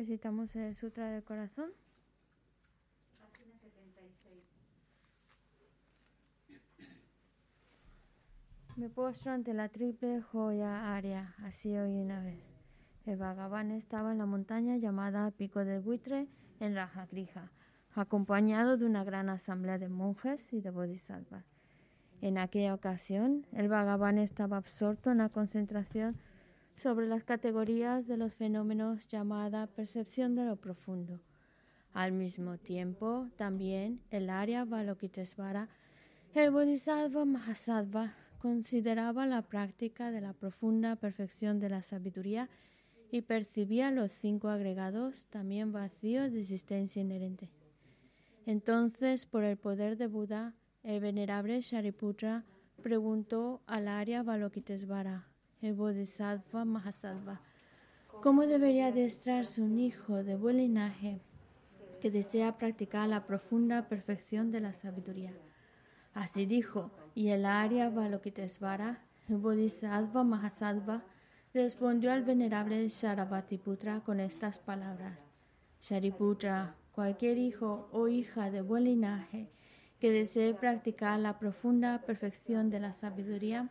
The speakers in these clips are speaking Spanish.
Necesitamos el Sutra del Corazón. Página 76. Me postro ante la triple joya área, así hoy una vez. El Bhagavan estaba en la montaña llamada Pico del Buitre en Rajagrija, acompañado de una gran asamblea de monjes y de bodhisattvas. En aquella ocasión, el Bhagavan estaba absorto en la concentración sobre las categorías de los fenómenos llamada percepción de lo profundo. Al mismo tiempo, también el área Balokitesvara, el Bodhisattva Mahasattva, consideraba la práctica de la profunda perfección de la sabiduría y percibía los cinco agregados también vacíos de existencia inherente. Entonces, por el poder de Buda, el venerable Shariputra preguntó al área Balokitesvara, el Bodhisattva Mahasattva. ¿Cómo debería adestrarse un hijo de buen linaje que desea practicar la profunda perfección de la sabiduría? Así dijo, y el Arya Balokitesvara, el Bodhisattva Mahasattva, respondió al venerable Sharabhatiputra con estas palabras. Shariputra, cualquier hijo o hija de buen linaje que desee practicar la profunda perfección de la sabiduría,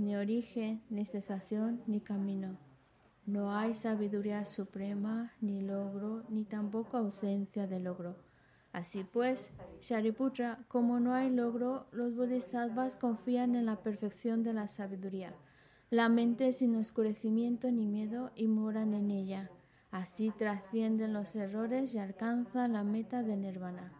ni origen, ni cesación, ni camino. No hay sabiduría suprema, ni logro, ni tampoco ausencia de logro. Así pues, Shariputra, como no hay logro, los bodhisattvas confían en la perfección de la sabiduría. La mente sin oscurecimiento ni miedo y moran en ella. Así trascienden los errores y alcanzan la meta de nirvana.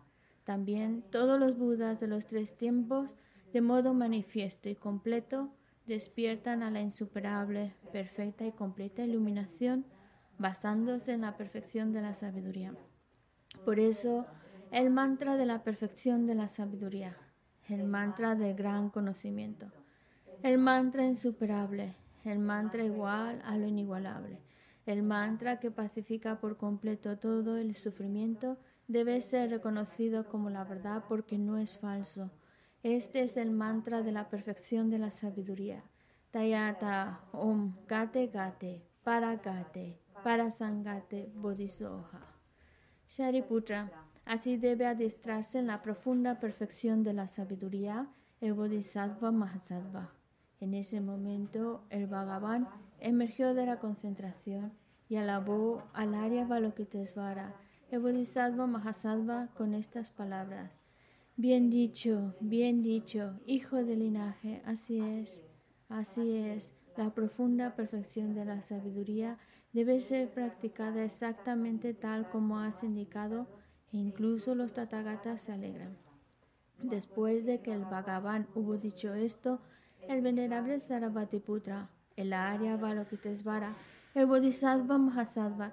También todos los budas de los tres tiempos, de modo manifiesto y completo, despiertan a la insuperable, perfecta y completa iluminación basándose en la perfección de la sabiduría. Por eso, el mantra de la perfección de la sabiduría, el mantra del gran conocimiento, el mantra insuperable, el mantra igual a lo inigualable, El mantra que pacifica por completo todo el sufrimiento debe ser reconocido como la verdad porque no es falso. Este es el mantra de la perfección de la sabiduría. Tayata Om Gate Gate Para Gate Para Sangate Bodhisoha. Shariputra, así debe adiestrarse en la profunda perfección de la sabiduría el Bodhisattva Mahasattva. En ese momento, el Bhagavan emergió de la concentración y alabó al Arya Balokitesvara, el Bodhisattva Mahasattva, con estas palabras. Bien dicho, bien dicho, hijo del linaje, así es, así es. La profunda perfección de la sabiduría debe ser practicada exactamente tal como has indicado e incluso los Tathagatas se alegran. Después de que el Bhagavan hubo dicho esto, el venerable Sarabhatiputra, el Arya Balokitesvara, el Bodhisattva Mahasattva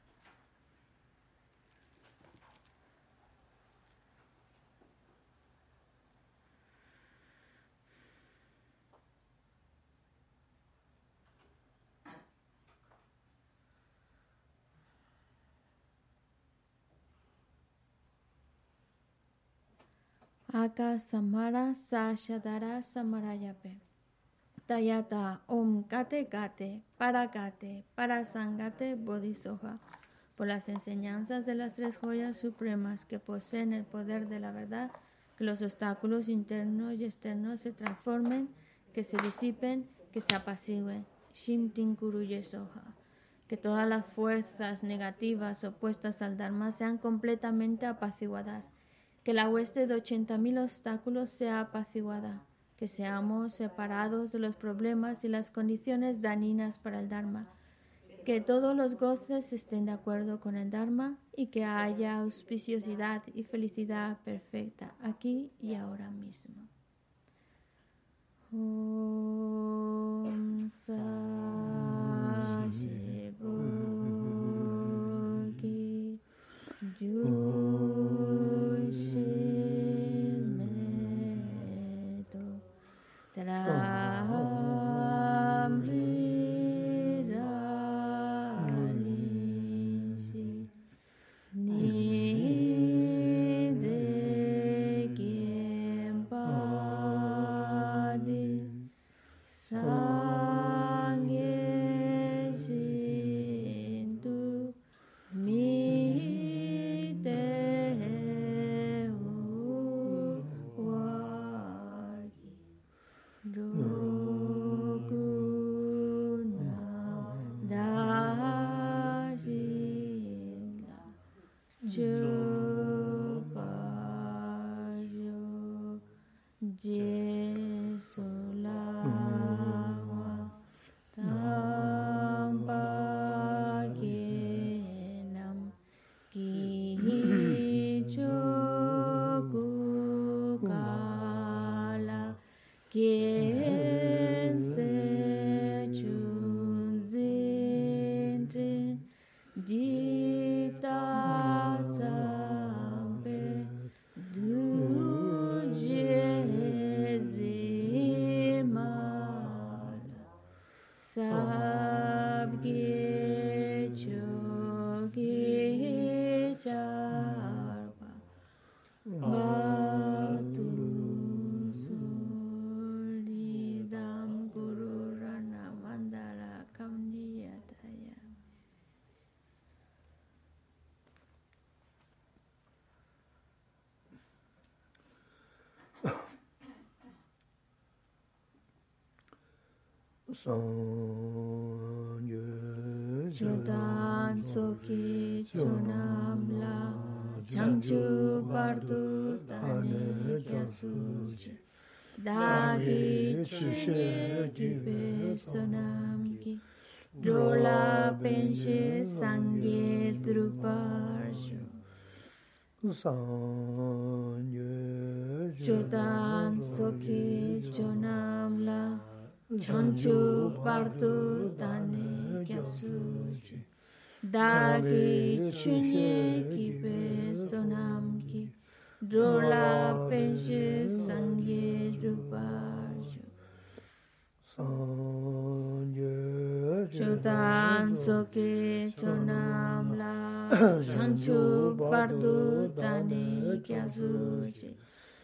Aka Samara Sashadara Samarayape. Tayata Om Gate Gate Para Gate Para Sangate Bodhisoha. Por las enseñanzas de las tres joyas supremas que poseen el poder de la verdad, que los obstáculos internos y externos se transformen, que se disipen, que se apacigüen. Shintin Soha. Que todas las fuerzas negativas opuestas al Dharma sean completamente apaciguadas que la hueste de ochenta mil obstáculos sea apaciguada, que seamos separados de los problemas y las condiciones dañinas para el Dharma, que todos los goces estén de acuerdo con el Dharma y que haya auspiciosidad y felicidad perfecta aquí y ahora mismo. Om Chodan soki chonam la Changchu bardu dane kyasuji Dagi chushe gibe sonam ki. Drola penshe sangye druparshu sanje Chodan soki chonam la chanchu pardu dani gyabsuchi dagi chunye kipe sonam ki. Drola penshi sangye rupaju sangye chodan soke chonam la. Chanchu pardu dani gyabsuchi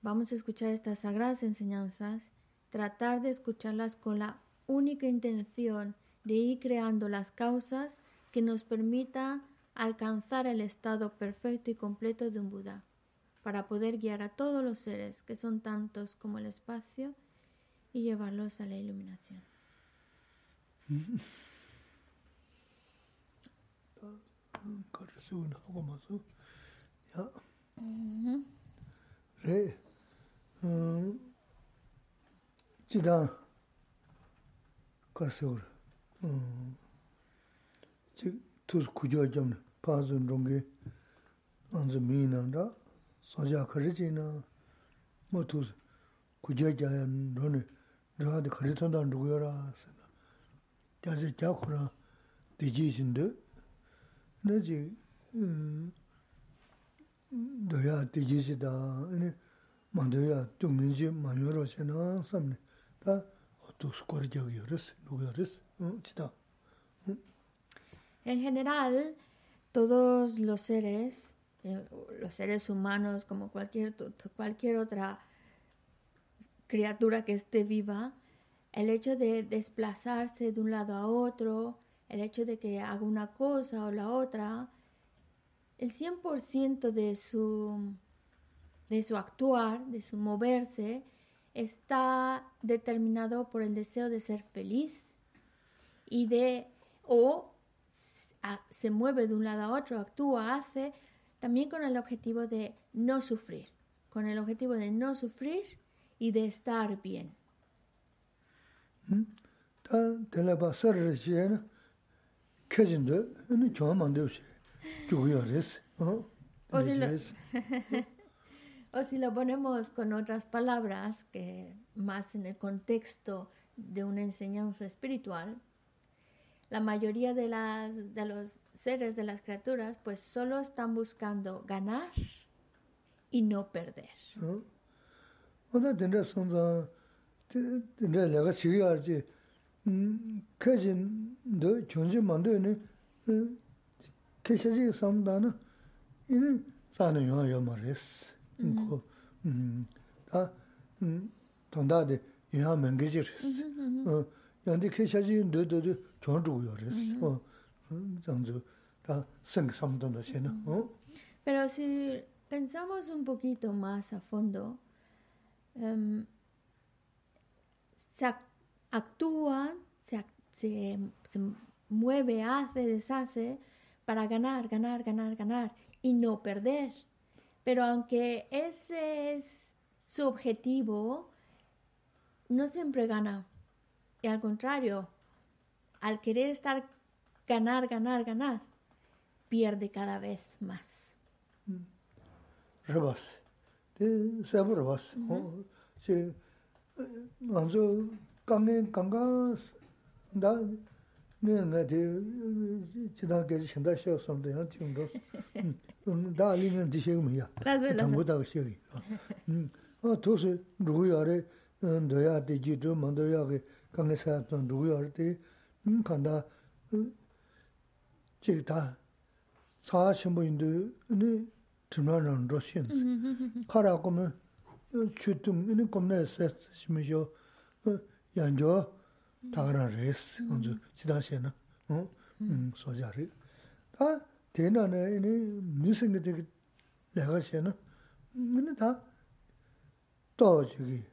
Vamos a escuchar estas sagradas enseñanzas, tratar de escucharlas con la única intención de ir creando las causas que nos permita alcanzar el estado perfecto y completo de un Buda, para poder guiar a todos los seres, que son tantos como el espacio, y llevarlos a la iluminación. 지다 거르스운 음, 지 투스 구조 좀 파준 종게 안즈 미난다 소자 거르지나 뭐 투스 구조자는 너네 너한테 거르던다 누구여라 다시 자고나 디지신데 너지 음 너야 디지시다 아니 만도야 동민지 만요로세나 삼네 다 어또 스코르적이어스 누구여스 어 지다 En general, todos los seres, eh, los seres humanos, como cualquier, to- to- cualquier otra criatura que esté viva, el hecho de desplazarse de un lado a otro, el hecho de que haga una cosa o la otra, el 100% de su, de su actuar, de su moverse, está determinado por el deseo de ser feliz y de o se mueve de un lado a otro, actúa, hace, también con el objetivo de no sufrir, con el objetivo de no sufrir y de estar bien. Lo... O si lo ponemos con otras palabras, que más en el contexto de una enseñanza espiritual, la mayoría de, las, de los seres, de las criaturas, pues solo están buscando ganar y no perder. 어? 어나 된다 손자 된다 내가 지야지 음 캐진 너 존재 만드네 음 캐셔지 삼다나 이는 사는 요야 말레스 고 음다음 동다데 요야 맹게지르스 어 연디 캐셔지 너너도 존주요레스 어 장저 다 생삼던다 세나 어 Pero si pensamos un poquito más a fondo, em, se ac- actúan, se, ac- se, se mueve, hace, deshace para ganar, ganar, ganar, ganar y no perder. Pero aunque ese es su objetivo, no siempre gana. Y al contrario, al querer estar ganar, ganar, ganar, pierde cada vez más. dā, nē ngā tē chidā kēchī shindā shiā sōmdā yāng tīng rōs dā lī ngā tī shēg mā yā tāmbū tā kā shēg yā tō sē rūgu yā rē dō yā tē jī chō mā dō yā kē kā ngā sā tō rūgu yā rē tē kāndā chēg tā sā shimbō yindō nē tīmrā rā rō shēn sē kā rā kō mē chū tūm nē kōm nē sē shimī shō yāng chō 다가라 레스 먼저 지다시나 어음 소자리 다 대나네 이니 무슨 게 내가 시나 근데 다 또저기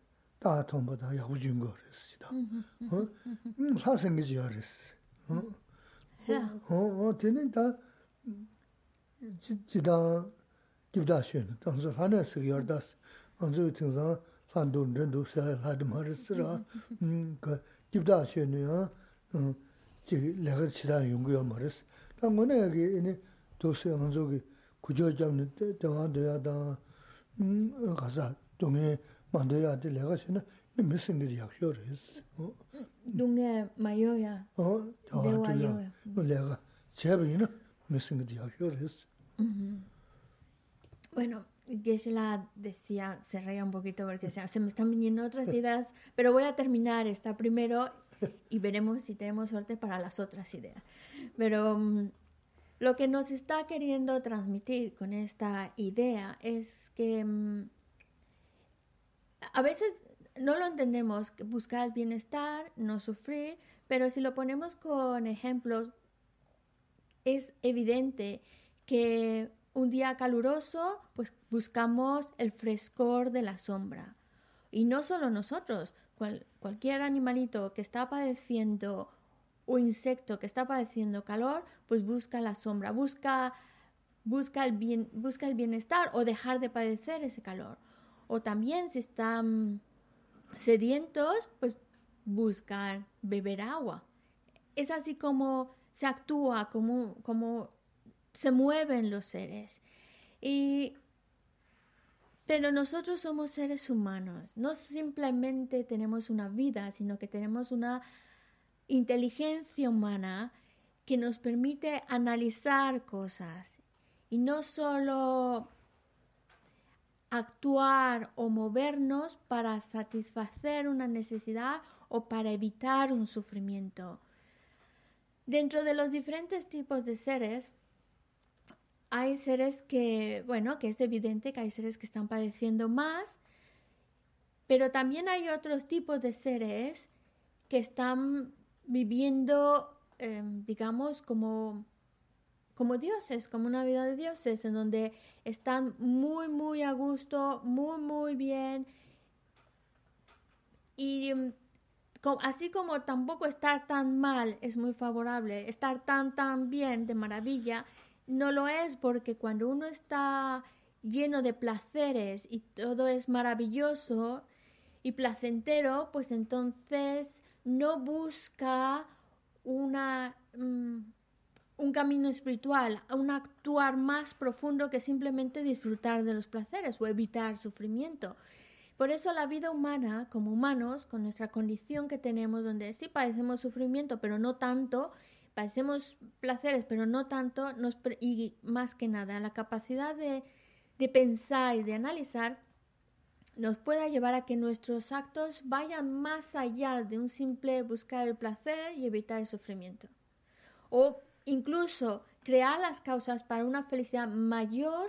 다 통보다 야구진 거 그랬습니다. 어? 음, 사생이지 그랬어. 어? 어, 어, 되는 다 지다 기다시는 당서 하나씩 열다스. 먼저 등산 산도 ren도 사 하드 말스라. 음, 그 기다시는요. 음, 지 내가 지다 연구요 말스. 당번에 여기 이니 도시 먼저기 구조 잡는 때 대화돼야다. 음, 가서 동에 만들어야 돼 내가 신은 무슨 게 약효를 했어. 어? 동에 마요야. 어, 대화요. 내가 제비는 무슨 게 약효를 했어. Bueno, Geshe-la decía, se reía un poquito porque se, se me están viniendo otras ideas, pero voy a terminar esta primero y veremos si tenemos suerte para las otras ideas. Pero mm, lo que nos está queriendo transmitir con esta idea es que mm, a veces no lo entendemos, que buscar el bienestar, no sufrir, pero si lo ponemos con ejemplos, es evidente que un día caluroso, pues buscamos el frescor de la sombra. Y no solo nosotros, cual- cualquier animalito que está padeciendo o insecto que está padeciendo calor, pues busca la sombra, busca, busca, el bien, busca el bienestar o dejar de padecer ese calor. O también si están sedientos, pues buscan beber agua. Es así como se actúa, como, como se mueven los seres. Y pero nosotros somos seres humanos, no simplemente tenemos una vida, sino que tenemos una inteligencia humana que nos permite analizar cosas y no solo actuar o movernos para satisfacer una necesidad o para evitar un sufrimiento. Dentro de los diferentes tipos de seres, hay seres que, bueno, que es evidente que hay seres que están padeciendo más, pero también hay otros tipos de seres que están viviendo, eh, digamos, como, como dioses, como una vida de dioses, en donde están muy, muy a gusto, muy, muy bien. Y mm, así como tampoco estar tan mal es muy favorable, estar tan, tan bien, de maravilla, no lo es porque cuando uno está lleno de placeres y todo es maravilloso y placentero, pues entonces no busca una, mm, un camino espiritual, un actuar más profundo que simplemente disfrutar de los placeres o evitar sufrimiento. Por eso la vida humana, como humanos, con nuestra condición que tenemos, donde sí padecemos sufrimiento, pero no tanto, pasemos placeres, pero no tanto, nos, y más que nada, la capacidad de, pensar y de analizar nos pueda llevar a que nuestros actos vayan más allá de un simple buscar el placer y evitar el sufrimiento. O incluso crear las causas para una felicidad mayor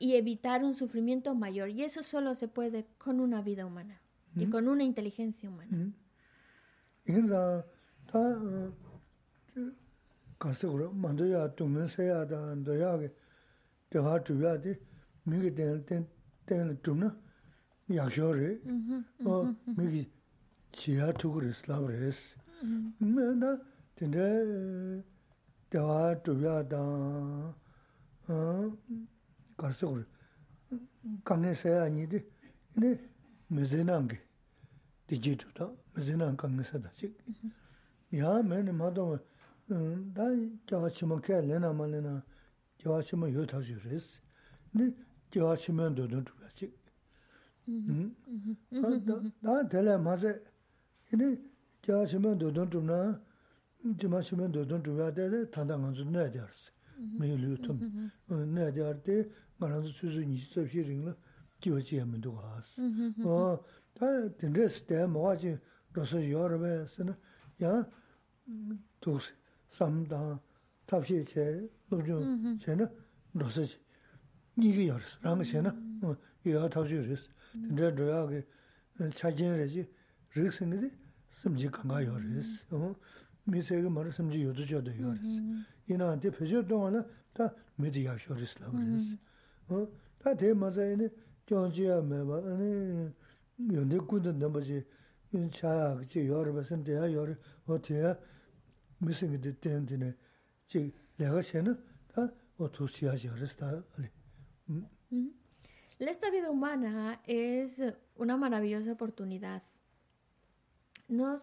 y evitar un sufrimiento mayor. Y eso solo se puede con una vida humana y con una inteligencia humana. Mm -hmm. 가서 그러 만도야 동면세야 다 너야게 대화 주야지 미게 된된 때는 좀나 약쇼리 어 미기 지하 투그리 슬라브레스 나 근데 대화 주야다 어 가서 그러 강내세야 아니디 네 메제난게 디지털다 메제난 강내세다 지 야, 맨 마도 음, 다 저치면 kellena 말레나 저치면 요타주레스. 네, 저치면 도도 주야지. 음. 다, 다 텔레 마세. 이네 저치면 도도 주나. 지마시면 도도 주야 돼. 단단한 줄 내야 돼스. 매일 좀 내야 돼. 말아서 수준이 있어 필링을 기어지면 도 가스. 어, 다 된데스 때 뭐지 삼당 탑시 제 노중 제는 노스지. 이게 열스 라면 제는 이거 탑시 열스 근데 저야게 차진레지. 르스는데 심지 강가 열스 어. 미세가 말을 심지 요도저도 열스 이나한테 표절 동안은 다 미디어 열스 라면스 어.다 대마자에는 경제야 매바 아니 연대 군데 넘버지 인차 그치 여러 대야 여러 어때야. Bā sān tēyā yōrī, o tēyā mīsīngi tē tēn tēne chi lēgā chēnā, tā o tū chīyā yōrī sā tā. Esta vida humana es una maravillosa oportunidad. Nos,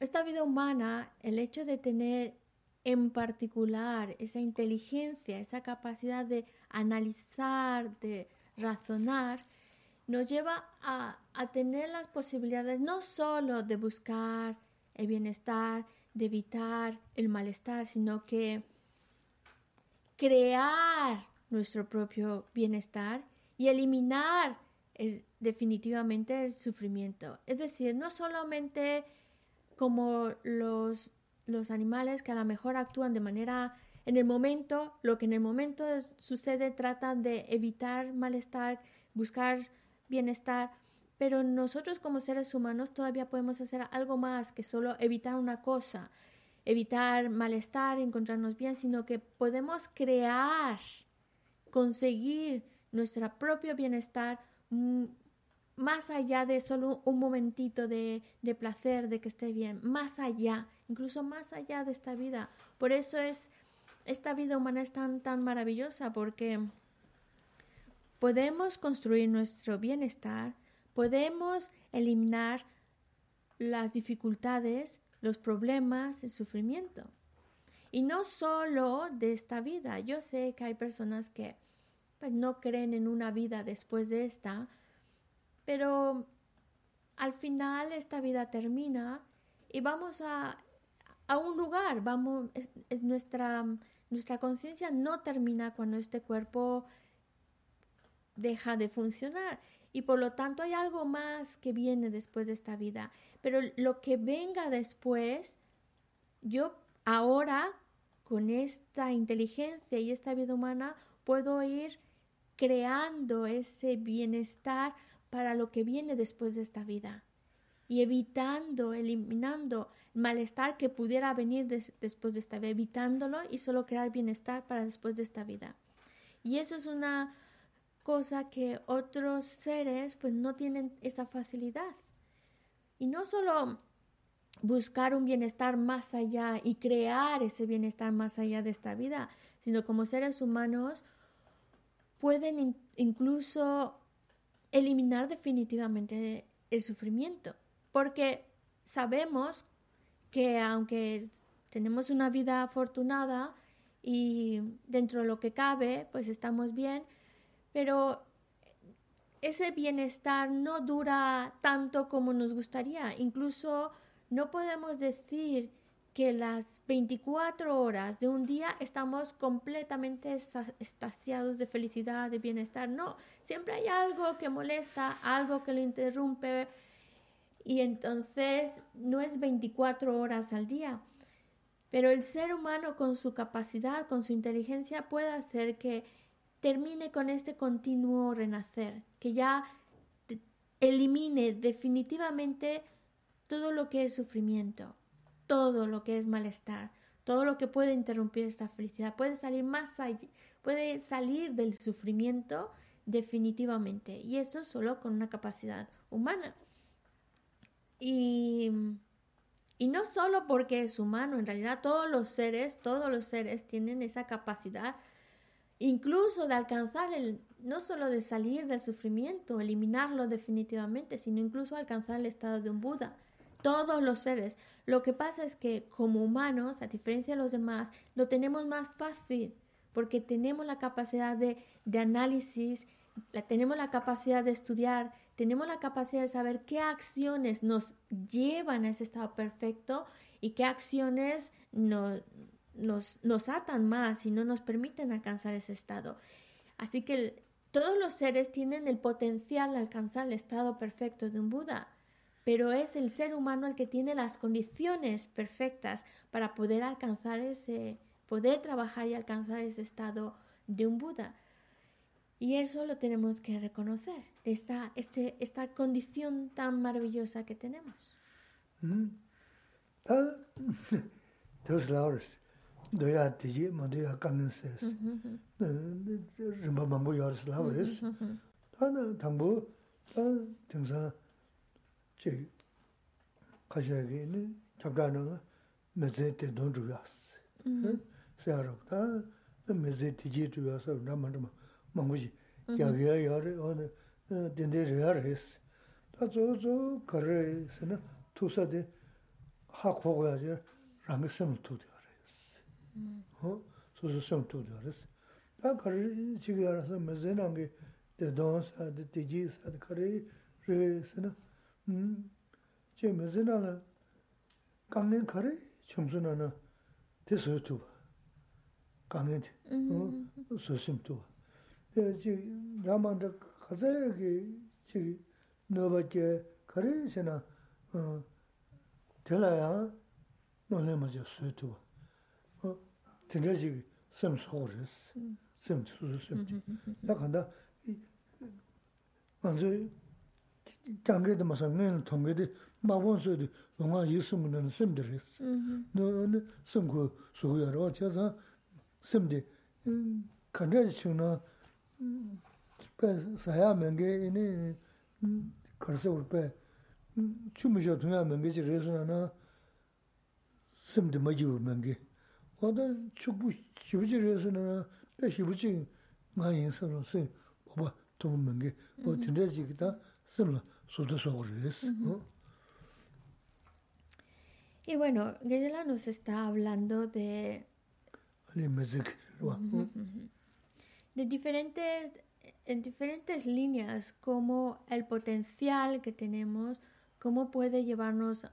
esta vida humana, el hecho de tener en particular esa inteligencia, esa capacidad de analizar, de razonar, nos lleva a, tener las posibilidades no solo de buscar el bienestar, de evitar el malestar, sino que crear nuestro propio bienestar y eliminar definitivamente el sufrimiento. Es decir, no solamente como los, los animales que a lo mejor actúan de manera en el momento, lo que en el momento sucede, tratan de evitar malestar, buscar bienestar, pero nosotros como seres humanos todavía podemos hacer algo más que solo evitar una cosa, evitar malestar, encontrarnos bien, sino que podemos crear, conseguir nuestro propio bienestar mm, más allá de solo un momentito de, de, placer, de que esté bien, más allá, incluso más allá de esta vida. Por eso es, esta vida humana es tan, tan maravillosa, porque podemos construir nuestro bienestar, podemos eliminar las dificultades, los problemas, el sufrimiento. Y no solo de esta vida. Yo sé que hay personas que pues, no creen en una vida después de esta, pero al final esta vida termina y vamos a, a un lugar, nuestra, nuestra conciencia no termina cuando este cuerpo deja de funcionar y por lo tanto hay algo más que viene después de esta vida. Pero lo que venga después, yo ahora con esta inteligencia y esta vida humana puedo ir creando ese bienestar para lo que viene después de esta vida y evitando, eliminando malestar que pudiera venir después de esta vida, evitándolo y solo crear bienestar para después de esta vida. Y eso es una cosa que otros seres pues no tienen esa facilidad. Y no solo buscar un bienestar más allá y crear ese bienestar más allá de esta vida, sino como seres humanos pueden incluso eliminar definitivamente el sufrimiento, porque sabemos que aunque tenemos una vida afortunada y dentro de lo que cabe, pues estamos bien, pero ese bienestar no dura tanto como nos gustaría. Incluso no podemos decir que las 24 horas de un día estamos completamente estasiados de felicidad, de bienestar. No, siempre hay algo que molesta, algo que lo interrumpe y entonces no es 24 horas al día. Pero el ser humano con su capacidad, con su inteligencia puede hacer que termine con este continuo renacer, que ya elimine definitivamente todo lo que es sufrimiento, todo lo que es malestar, todo lo que puede interrumpir esta felicidad, puede salir más allá, puede salir del sufrimiento definitivamente, y eso solo con una capacidad humana. Y, y no solo porque es humano, en realidad todos los seres, todos los seres tienen esa capacidad incluso de alcanzar el, no solo de salir del sufrimiento, eliminarlo definitivamente, sino incluso alcanzar el estado de un Buda. Todos los seres. Lo que pasa es que como humanos, a diferencia de los demás, lo tenemos más fácil porque tenemos la capacidad de, de análisis, tenemos la capacidad de estudiar, tenemos la capacidad de saber qué acciones nos llevan a ese estado perfecto y qué acciones nos, nos, nos atan más y no nos permiten alcanzar ese estado. Así que todos los seres tienen el potencial de alcanzar el estado perfecto de un Buda. pero es el ser humano el que tiene las condiciones perfectas para poder alcanzar ese, poder trabajar y alcanzar ese estado de un Buda. Y eso lo tenemos que reconocer, esta, esta condición tan maravillosa que tenemos. Mm. Ah, dos dōyā tījī mō dōyā kāngiñ sēs, rīmbā māmbū yōr sī lāwa rīs. Tā nā tāngbū, tā tīngsā chī kāshā kī nī chabdā nā mē zē tē dōn chūyā sī, sē yā rō, tā mē zē tījī chūyā sā rā mā rīmbā māmbū jī, gyā gyā yā rī, dīndē rī yā rīs. Tā tsō tsō kā rī sī nā tūsā tī hā kō guyā jī rāngi sīm tū tī 어 소소 성토도 알았어 다 거리 지금 알아서 무슨 게 대동사 대지사 거리 그래서는 음제 무슨 하나 강내 거리 점수는 대서도 강내 어 소심도 지 라만다 가자기 지 너밖에 거리에서나 어 들어야 너네 먼저 수도 진짜 지금 좀 소리스 좀 수수 좀 나간다 먼저 장게도 무슨 통게도 마본서도 뭔가 예수문은 심들이스 너는 심고 소유하러 쳐서 심디 간절치나 사야면게 이니 그래서 올빼 춤으셔 동야 멍게지 레스나나 심디 마지우 멍게 tūngu mēngi. Wā tīndā chī kī tā sīmla sūtā sōgu rēs. Y bueno, Geshe-la nos está hablando de... Alī mēzik rwa. De diferentes, en diferentes líneas, como el potencial que tenemos cómo puede llevarnos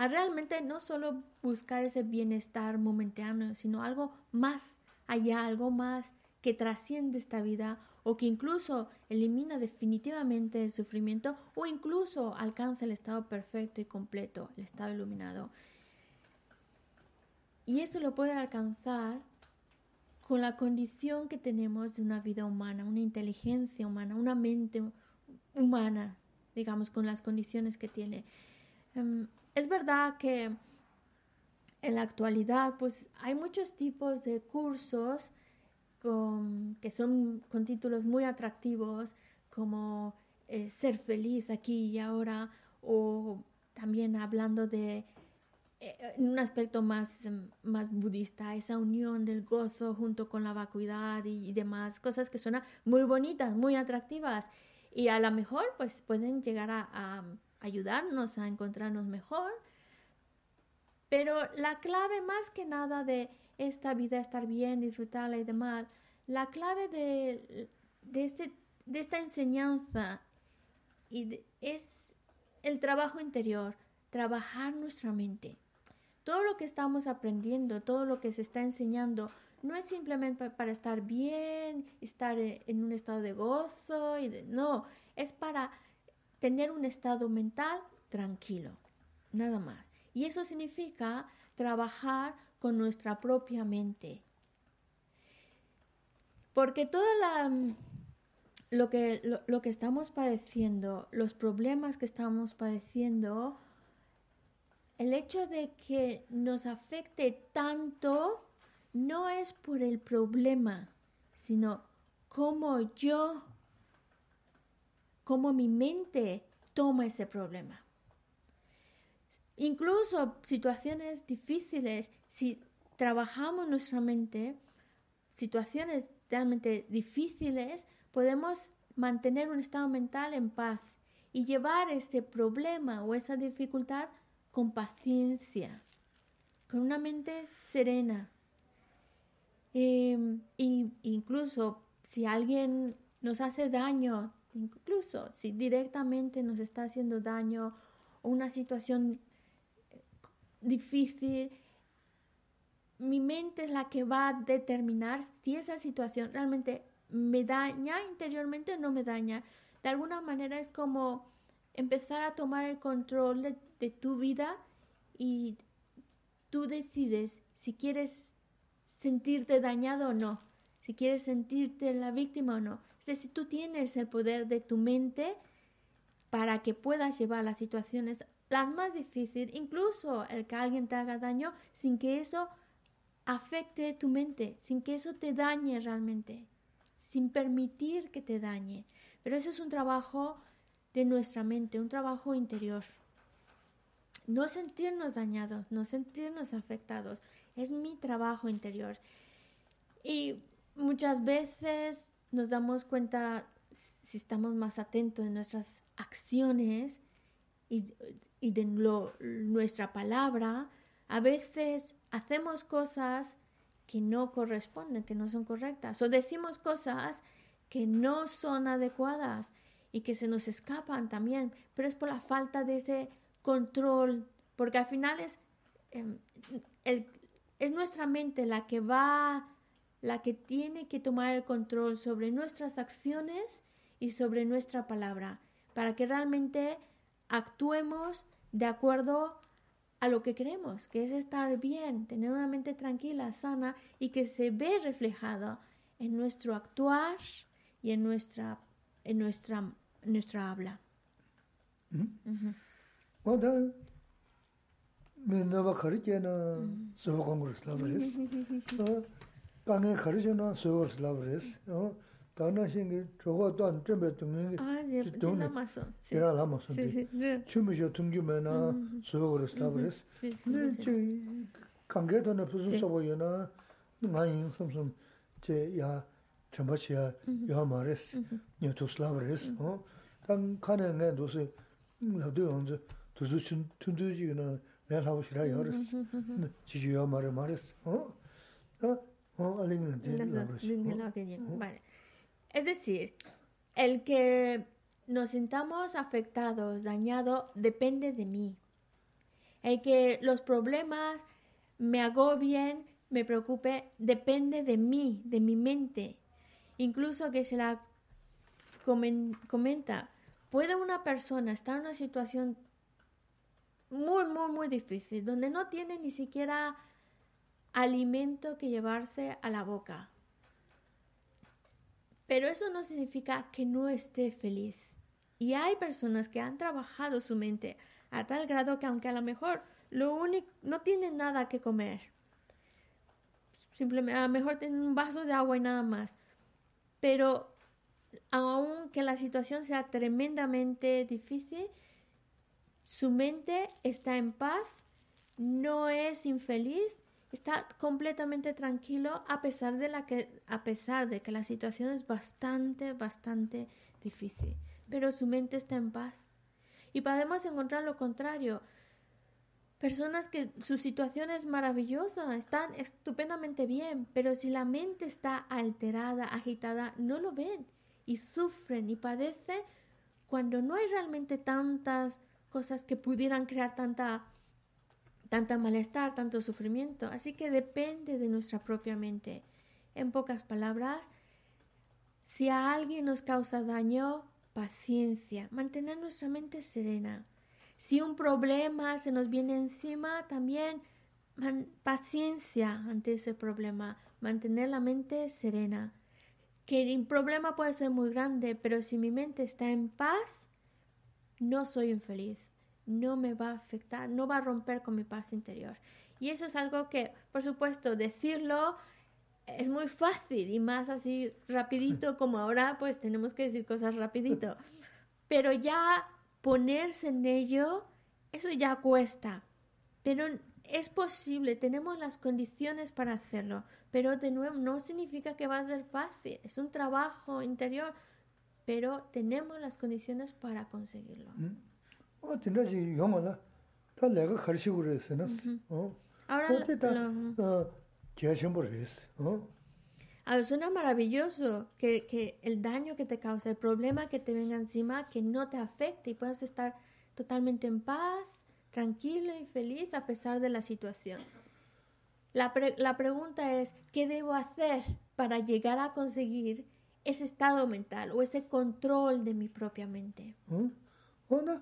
a realmente no solo buscar ese bienestar momentáneo, sino algo más allá, algo más que trasciende esta vida o que incluso elimina definitivamente el sufrimiento o incluso alcanza el estado perfecto y completo, el estado iluminado. Y eso lo puede alcanzar con la condición que tenemos de una vida humana, una inteligencia humana, una mente humana, digamos, con las condiciones que tiene. Um, es verdad que en la actualidad, pues hay muchos tipos de cursos que son con títulos muy atractivos, como eh, ser feliz aquí y ahora, o también hablando de eh, un aspecto más, más budista, esa unión del gozo junto con la vacuidad y, demás, cosas que suenan muy bonitas, muy atractivas. Y a lo mejor pues pueden llegar a, ayudarnos a encontrarnos mejor. Pero la clave más que nada de esta vida, estar bien, disfrutarla y demás, la clave de, de, este, de esta enseñanza y es el trabajo interior, trabajar nuestra mente. Todo lo que estamos aprendiendo, todo lo que se está enseñando, no es simplemente para estar bien, estar en un estado de gozo, y no, es para tener un estado mental tranquilo, nada más. Y eso significa trabajar con nuestra propia mente. Porque todo la, lo, que, lo, lo que estamos padeciendo, los problemas que estamos padeciendo, el hecho de que nos afecte tanto, no es por el problema, sino cómo yo, cómo mi mente toma ese problema. Incluso situaciones difíciles, si trabajamos nuestra mente, situaciones realmente difíciles, podemos mantener un estado mental en paz y llevar ese problema o esa dificultad con paciencia, con una mente serena. Eh, y incluso si alguien nos hace daño, incluso si directamente nos está haciendo daño o una situación difícil, mi mente es la que va a determinar si esa situación realmente me daña interiormente o no me daña. De alguna manera es como empezar a tomar el control de, de tu vida y tú decides si quieres sentirte dañado o no, si quieres sentirte la víctima o no. Es decir, tú tienes el poder de tu mente para que puedas llevar las situaciones las más difíciles, incluso el que alguien te haga daño, sin que eso afecte tu mente, sin que eso te dañe realmente, sin permitir que te dañe. Pero eso es un trabajo de nuestra mente, un trabajo interior. No sentirnos dañados, no sentirnos afectados, es mi trabajo interior. Y muchas veces nos damos cuenta, si estamos más atentos en nuestras acciones, y, de nuestra palabra, a veces hacemos cosas que no corresponden, que no son correctas, o decimos cosas que no son adecuadas y que se nos escapan también, pero es por la falta de ese control, porque al final es, em, es nuestra mente la que va, la que tiene que tomar el control sobre nuestras acciones y sobre nuestra palabra, para que realmente actuemos de acuerdo a lo que queremos, que es estar bien, tener una mente tranquila, sana y que se ve reflejado en nuestro actuar y en nuestra, en nuestra, nuestra habla. 강에 가르치는 서울스 라브레스 어 다나신게 저거 또 안쯤에 등이 기도네 이라 라마서 춤이죠 등규면아 서울스 라브레스 근데 강계도 나 무슨 서보여나 많이 섬섬 제야 전바치야 요 말레스 뉴토슬라브레스 어단 칸에 내 도스 나도 언제 도스 튼든지나 내가 하고 싶어요 지지요 말을 말했어 어 Vale. Es decir, el que nos sintamos afectados, dañados, depende de mí. El que los problemas me agobien, me preocupe, depende de mí, de mi mente. Incluso que se la comenta, puede una persona estar en una situación muy, muy, muy difícil, donde no tiene ni siquiera alimento que llevarse a la boca pero eso no significa que no esté feliz. Y hay personas que han trabajado su mente a tal grado que aunque a lo mejor lo único no tienen nada que comer, simplemente a lo mejor tienen un vaso de agua y nada más, pero aunque la situación sea tremendamente difícil, su mente está en paz, no es infeliz está completamente tranquilo a pesar de la que a pesar de que la situación es bastante bastante difícil. Pero su mente está en paz. Y podemos encontrar lo contrario. Personas que su situación es maravillosa están estupendamente bien pero si la mente está alterada agitada no lo ven y sufren y padecen cuando no hay realmente tantas cosas que pudieran crear tanta tanta malestar, tanto sufrimiento. Así que depende de nuestra propia mente. En pocas palabras, si a alguien nos causa daño, paciencia, mantener nuestra mente serena. Si un problema se nos viene encima, también paciencia ante ese problema, mantener la mente serena. Que el problema puede ser muy grande, pero si mi mente está en paz, no soy infeliz no me va a afectar, no va a romper con mi paz interior. Y eso es algo que, por supuesto, decirlo es muy fácil y más así rapidito como ahora, pues tenemos que decir cosas rapidito. Pero ya ponerse en ello, eso ya cuesta. Pero es posible, tenemos las condiciones para hacerlo. Pero de nuevo, no significa que va a ser fácil. Es un trabajo interior, pero tenemos las condiciones para conseguirlo. Mm. 어 진짜지 영어다 다 내가 가르치고 그랬어 어 ahora 어 제시험을 했어 어 Ah, suena maravilloso que, que el daño que te causa, el problema que te venga encima, que no te afecte y puedas estar totalmente en paz, tranquilo y feliz a pesar de la situación. La, pre la pregunta es, ¿qué debo hacer para llegar a conseguir ese estado mental o ese control de mi propia mente? ¿Mm? 어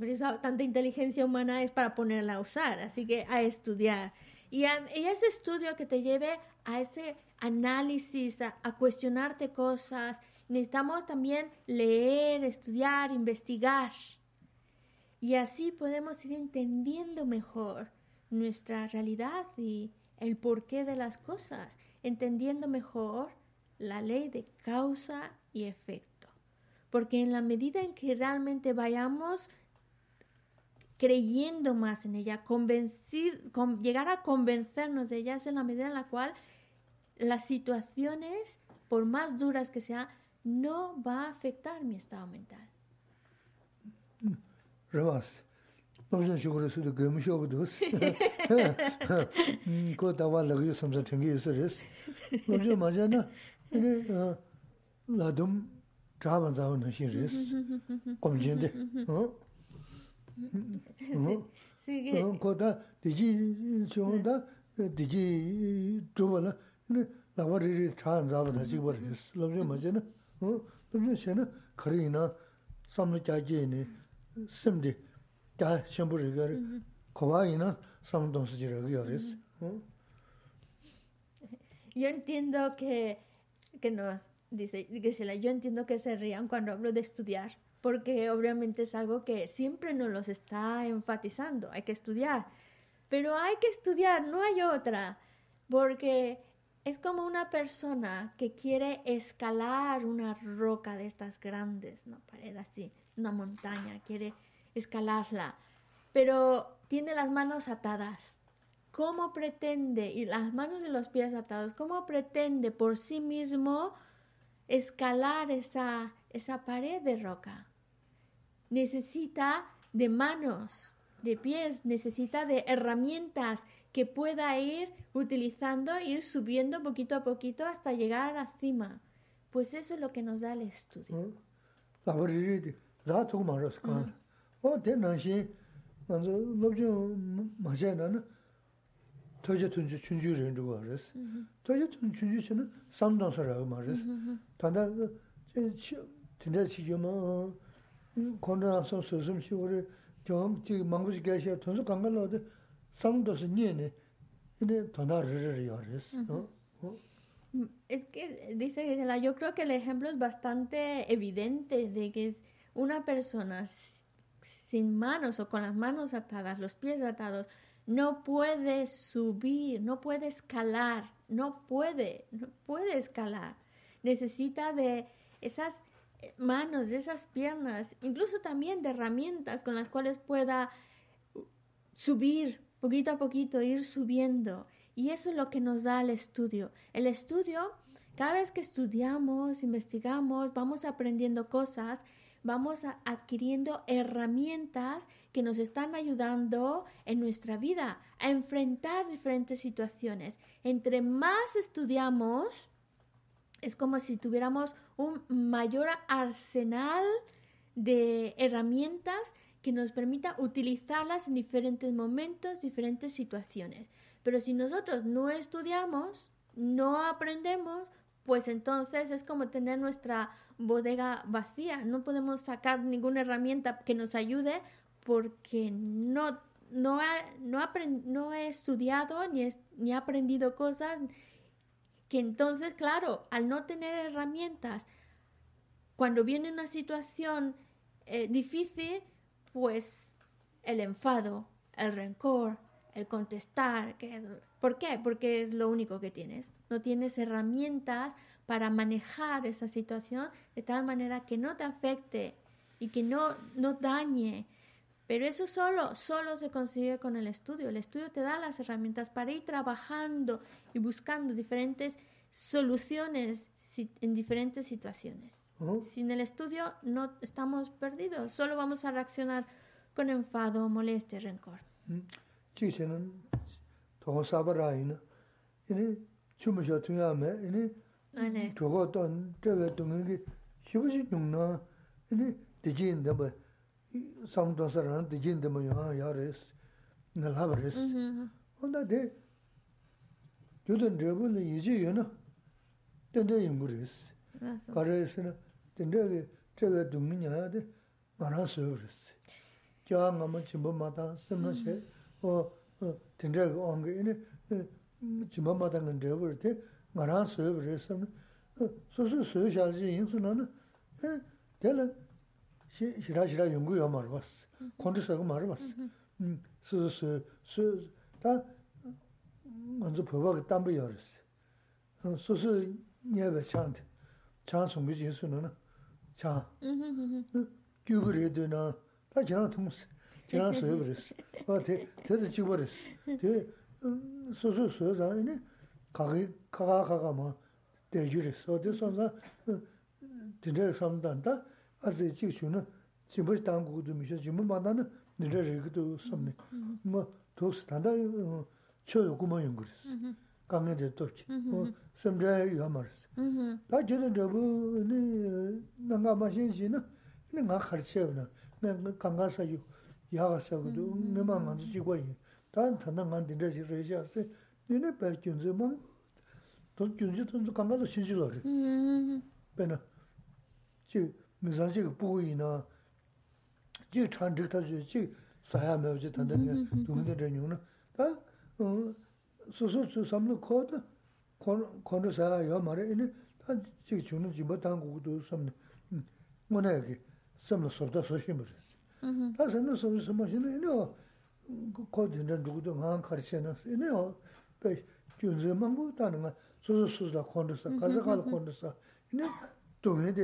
Por eso tanta inteligencia humana es para ponerla a usar, así que a estudiar. Y, ese estudio que te lleve a ese análisis, a, a, cuestionarte cosas. Necesitamos también leer, estudiar, investigar. Y así podemos ir entendiendo mejor nuestra realidad y el porqué de las cosas, entendiendo mejor la ley de causa y efecto. Porque en la medida en que realmente vayamos creyendo más en ella, con, llegar a convencernos de ella, es en la medida en la cual las situaciones, por más duras que sean, no va a afectar mi estado mental. Rebas, no sé si con eso de que me show dos. Ko ta wa la yo samsa tengi eso es. No sé más ya na. La dum traban za no sin res. Como gente, ¿no? Sí, sí. Ko ta de ji chong da de ji zhuo la. La wa ri cha za ba da ji wa res. Lo sé más ya na. 어? 그래서 쟤는 거리나 삼로 자지 네 심디 다 첨부를 거와이나 삼동수지를 요레스 어? Yo entiendo que, que nos dice que se la, yo entiendo que se rían cuando hablo de estudiar, porque obviamente es algo que siempre nos los está enfatizando, hay que estudiar, pero hay que estudiar, no hay otra, porque es como una persona que quiere escalar una roca de estas grandes, una pared así, una montaña, quiere escalarla, pero tiene las manos atadas. ¿Cómo pretende, y las manos y los pies atados, cómo pretende por sí mismo escalar esa, esa pared de roca? Necesita de manos, de pies, necesita de herramientas que pueda ir utilizando, ir subiendo poquito a poquito hasta llegar a la cima. Pues eso es lo que nos da el estudio. Es que, dice Gisela, yo creo que el ejemplo es bastante evidente de que es una persona sin manos o con las manos atadas, los pies atados, no puede subir, no puede escalar, no puede, no puede escalar. Necesita de esas manos, de esas piernas, incluso también de herramientas con las cuales pueda subir poquito a poquito, ir subiendo. Y eso es lo que nos da el estudio. El estudio, cada vez que estudiamos, investigamos, vamos aprendiendo cosas, vamos adquiriendo herramientas que nos están ayudando en nuestra vida a enfrentar diferentes situaciones. Entre más estudiamos, es como si tuviéramos un mayor arsenal de herramientas que nos permita utilizarlas en diferentes momentos, diferentes situaciones. Pero si nosotros no estudiamos, no aprendemos, pues entonces es como tener nuestra bodega vacía. No podemos sacar ninguna herramienta que nos ayude porque no, no, no, he estudiado ni, ni he aprendido cosas que entonces, claro, al no tener herramientas, cuando viene una situación eh, difícil, pues el enfado, el rencor, el contestar. ¿Por qué? Porque es lo único que tienes. No tienes herramientas para manejar esa situación de tal manera que no te afecte y que no, no dañe. Pero eso solo, solo se consigue con el estudio. El estudio te da las herramientas para ir trabajando y buscando diferentes soluciones en diferentes situaciones. Sin el estudio no estamos perdidos, solo vamos a reaccionar con enfado, molestia y rencor. Chisenan, samdosa rāna di jīndi mō yuwa ah, yā rēs, nā lāba rēs. Mm-hmm, mm-hmm. Onda dē, yudan rēbu nā yījī yu na, dēndē yungu rēs. Kā rēs na, dēndē kī chēvē dūngi nyā yā dē, ngā rā sō rēs. Kyā ngā mā chīmbā mātā sīm na shē, o dēndē kī āngi yī chīmbā mātā ngā rēbu rē tē, ngā rā sō rēs. Sō sō sō shā jī yīng sō na na, eh, dē lā, shirā shirā yungu yō mā rūpa sī, kondrī sā yō mā rūpa sī, sū sū sū, tā ngānsu pōpa kā tāmbu yō rī sī, sū sū nye bā chāng tī, chāng sūngu jī sū nā na, chāng, gyū gu rī dī na, tā jirāng tūng sī, jirāng sū yō rī sī, wā tē, tē tā jī bā rī sī, tē sū sū sū sā yō nī, kā kā kā kā mā, tē jū rī sī, wā tē sō sā, tē rī sā mā tā, ā tē jī chū na, jī mbō tāng gu dō mī shā, jī mbō mā tā na, nē rē rī gu dō sā mī, mā tō sī tā ndā, chō yu gu mā yu gu rī sī, kā ngā tē tō chī, sā mdā yu mā rī sī. Ujú. 다 저는 저거 네 내가 마신지는 내가 가르쳐나 내가 강가서 요 야가서도 내만 안 지고 이 다른 단단 안 된다지 그러지았어 얘네 배준즈만 또 준즈도 강가도 신지로 그래 Ujú, 배나 지 미사지 보이나 지 찬득다 주지 사야 매우지 단단 동네 전용은 다어 소소소 삼는 코드 콘 콘도사 요 말에 이네 다 지금 주는 집어 당고도 삼는 뭐나 여기 삼는 소다 소심을 ujú. 다 삼는 소심 마시는 이네 그 코드는 누구도 만 가르치는 이네 배 준즈만 뭐 다는 거 소소소다 콘도사 가서 갈 콘도사 이네 동네 대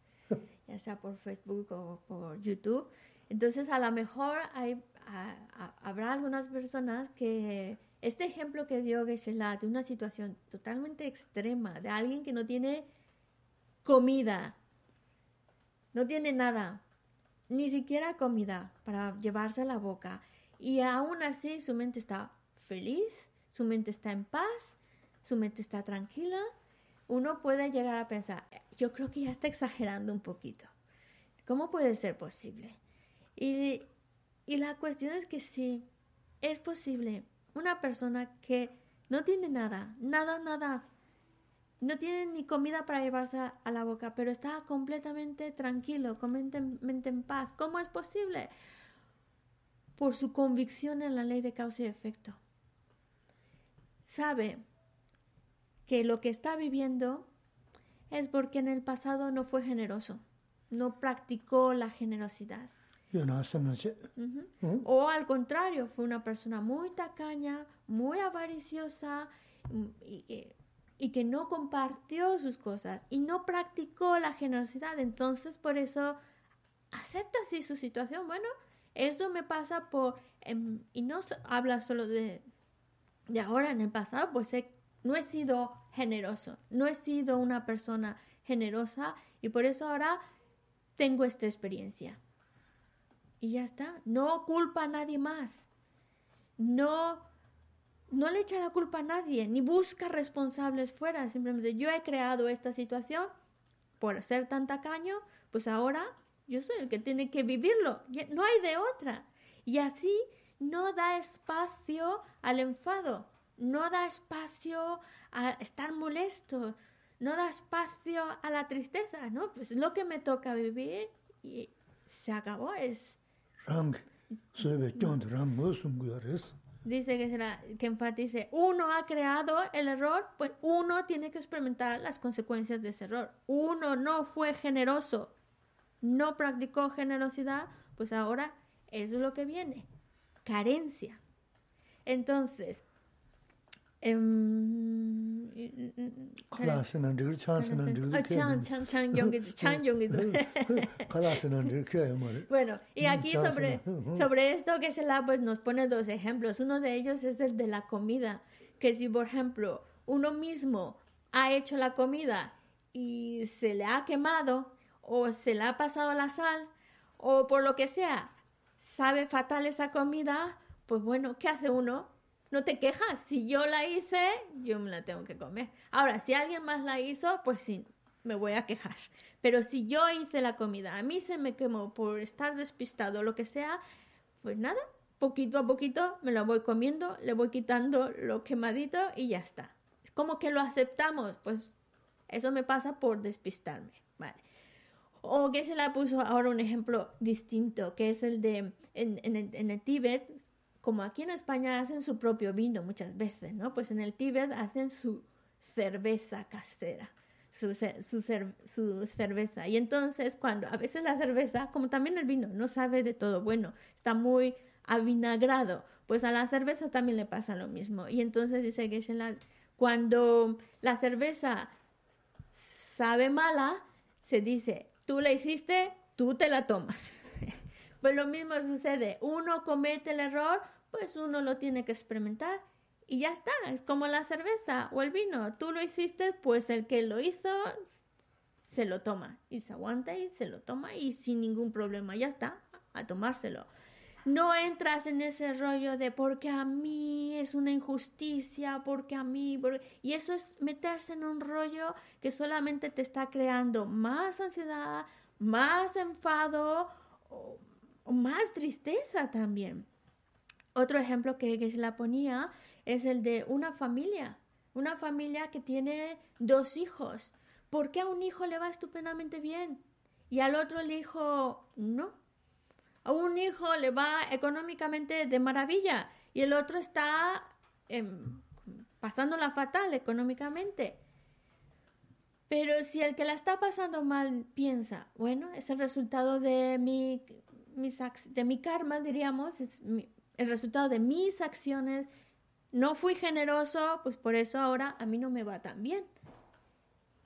sea por Facebook o por YouTube, entonces a lo mejor habrá algunas personas que este ejemplo que dio Geshe-la de una situación totalmente extrema, de alguien que no tiene comida, no tiene nada, ni siquiera comida para llevarse a la boca. Y aún así su mente está feliz, su mente está en paz, su mente está tranquila. Uno puede llegar a pensar, yo creo que ya está exagerando un poquito. ¿Cómo puede ser posible? Y, y la cuestión es que sí, es posible. Una persona que no tiene nada, nada, nada, no tiene ni comida para llevarse a, la boca, pero está completamente tranquilo, con mente, mente en paz. ¿Cómo es posible? Por su convicción en la ley de causa y efecto. Sabe que lo que está viviendo es porque en el pasado no fue generoso, no practicó la generosidad. You know, uh -huh. O al contrario, fue una persona muy tacaña, muy avariciosa mm, y, que no compartió sus cosas y no practicó la generosidad. Entonces, por eso acepta así su situación. Bueno, eso me pasa por... Em, y no habla solo de, de ahora en el pasado, pues sé no he sido generoso, no he sido una persona generosa y por eso ahora tengo esta experiencia. Y ya está. No culpa a nadie más. No, no le echa la culpa a nadie, ni busca responsables fuera. Simplemente yo he creado esta situación por ser tan tacaño, pues ahora yo soy el que tiene que vivirlo. No hay de otra. Y así no da espacio al enfado, no da espacio a estar molesto, no da espacio a la tristeza, ¿no? Pues lo que me toca vivir y se acabó es... Rang, dice que, será, que Enfat dice, uno ha creado el error, pues uno tiene que experimentar las consecuencias de ese error. Uno no fue generoso, no practicó generosidad, pues ahora eso es lo que viene, carencia. Entonces, bueno, y aquí sobre, sobre esto que se la pues nos pone dos ejemplos. Uno de ellos es el de la comida, que si por ejemplo uno mismo ha hecho la comida y se le ha quemado o se le ha pasado la sal o por lo que sea, sabe fatal esa comida, pues bueno, ¿qué hace uno? No te quejas, si yo la hice, yo me la tengo que comer. Ahora, si alguien más la hizo, pues sí, me voy a quejar. Pero si yo hice la comida, a mí se me quemó por estar despistado o lo que sea, pues nada, poquito a poquito me lo voy comiendo, le voy quitando lo quemadito y ya está. Es como que lo aceptamos, pues eso me pasa por despistarme, ¿vale? O que se la puso ahora un ejemplo distinto, que es el de en, en, el, Tíbet, como aquí en España hacen su propio vino muchas veces, ¿no? Pues en el Tíbet hacen su cerveza casera, su, su, su, cerveza. Y entonces cuando a veces la cerveza, como también el vino, no sabe de todo bueno, está muy avinagrado, pues a la cerveza también le pasa lo mismo. Y entonces dice que cuando la cerveza sabe mala, se dice, tú la hiciste, tú te la tomas. Pues lo mismo sucede, uno comete el error, pues uno lo tiene que experimentar y ya está, es como la cerveza o el vino, tú lo hiciste, pues el que lo hizo se lo toma y se aguanta y se lo toma y sin ningún problema, ya está, a tomárselo. No entras en ese rollo de porque a mí es una injusticia, porque a mí... Y eso es meterse en un rollo que solamente te está creando más ansiedad, más enfado o, más tristeza también. Otro ejemplo que, que se la ponía es el de una familia, una familia que tiene dos hijos. ¿Por qué a un hijo le va estupendamente bien y al otro el hijo no? A un hijo le va económicamente de maravilla y el otro está em, pasándola fatal económicamente. Pero si el que la está pasando mal piensa, bueno, es el resultado de mi, de mi karma, diríamos, es el resultado de mis acciones, no fui generoso, pues por eso ahora a mí no me va tan bien.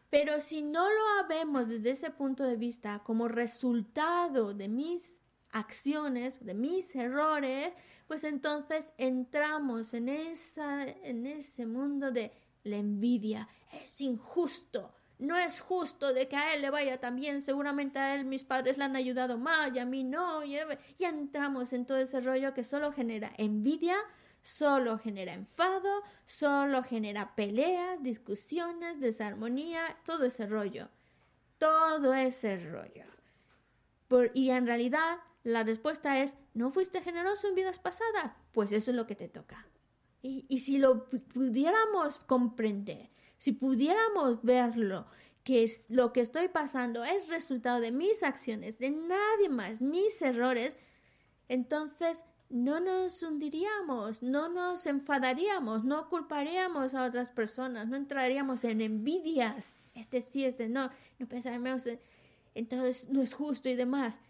Pero si no lo vemos desde ese punto de vista como resultado de mis acciones, de mis errores, pues entonces entramos en, esa, en ese mundo de la envidia. Es injusto. No es justo de que a él le vaya tan bien, seguramente a él mis padres le han ayudado más y a mí no. Y, y entramos en todo ese rollo que solo genera envidia, solo genera enfado, solo genera peleas, discusiones, desarmonía, todo ese rollo. Todo ese rollo. Y en realidad la respuesta es, ¿no fuiste generoso en vidas pasadas? Pues eso es lo que te toca. Y, si lo pudiéramos comprender, si pudiéramos verlo, que es, lo que estoy pasando es resultado de mis acciones, de nadie más, mis errores, entonces no nos hundiríamos, no nos enfadaríamos, no culparíamos a otras personas, no entraríamos en envidias, este sí, este no, no pensaríamos, entonces no es justo y demás.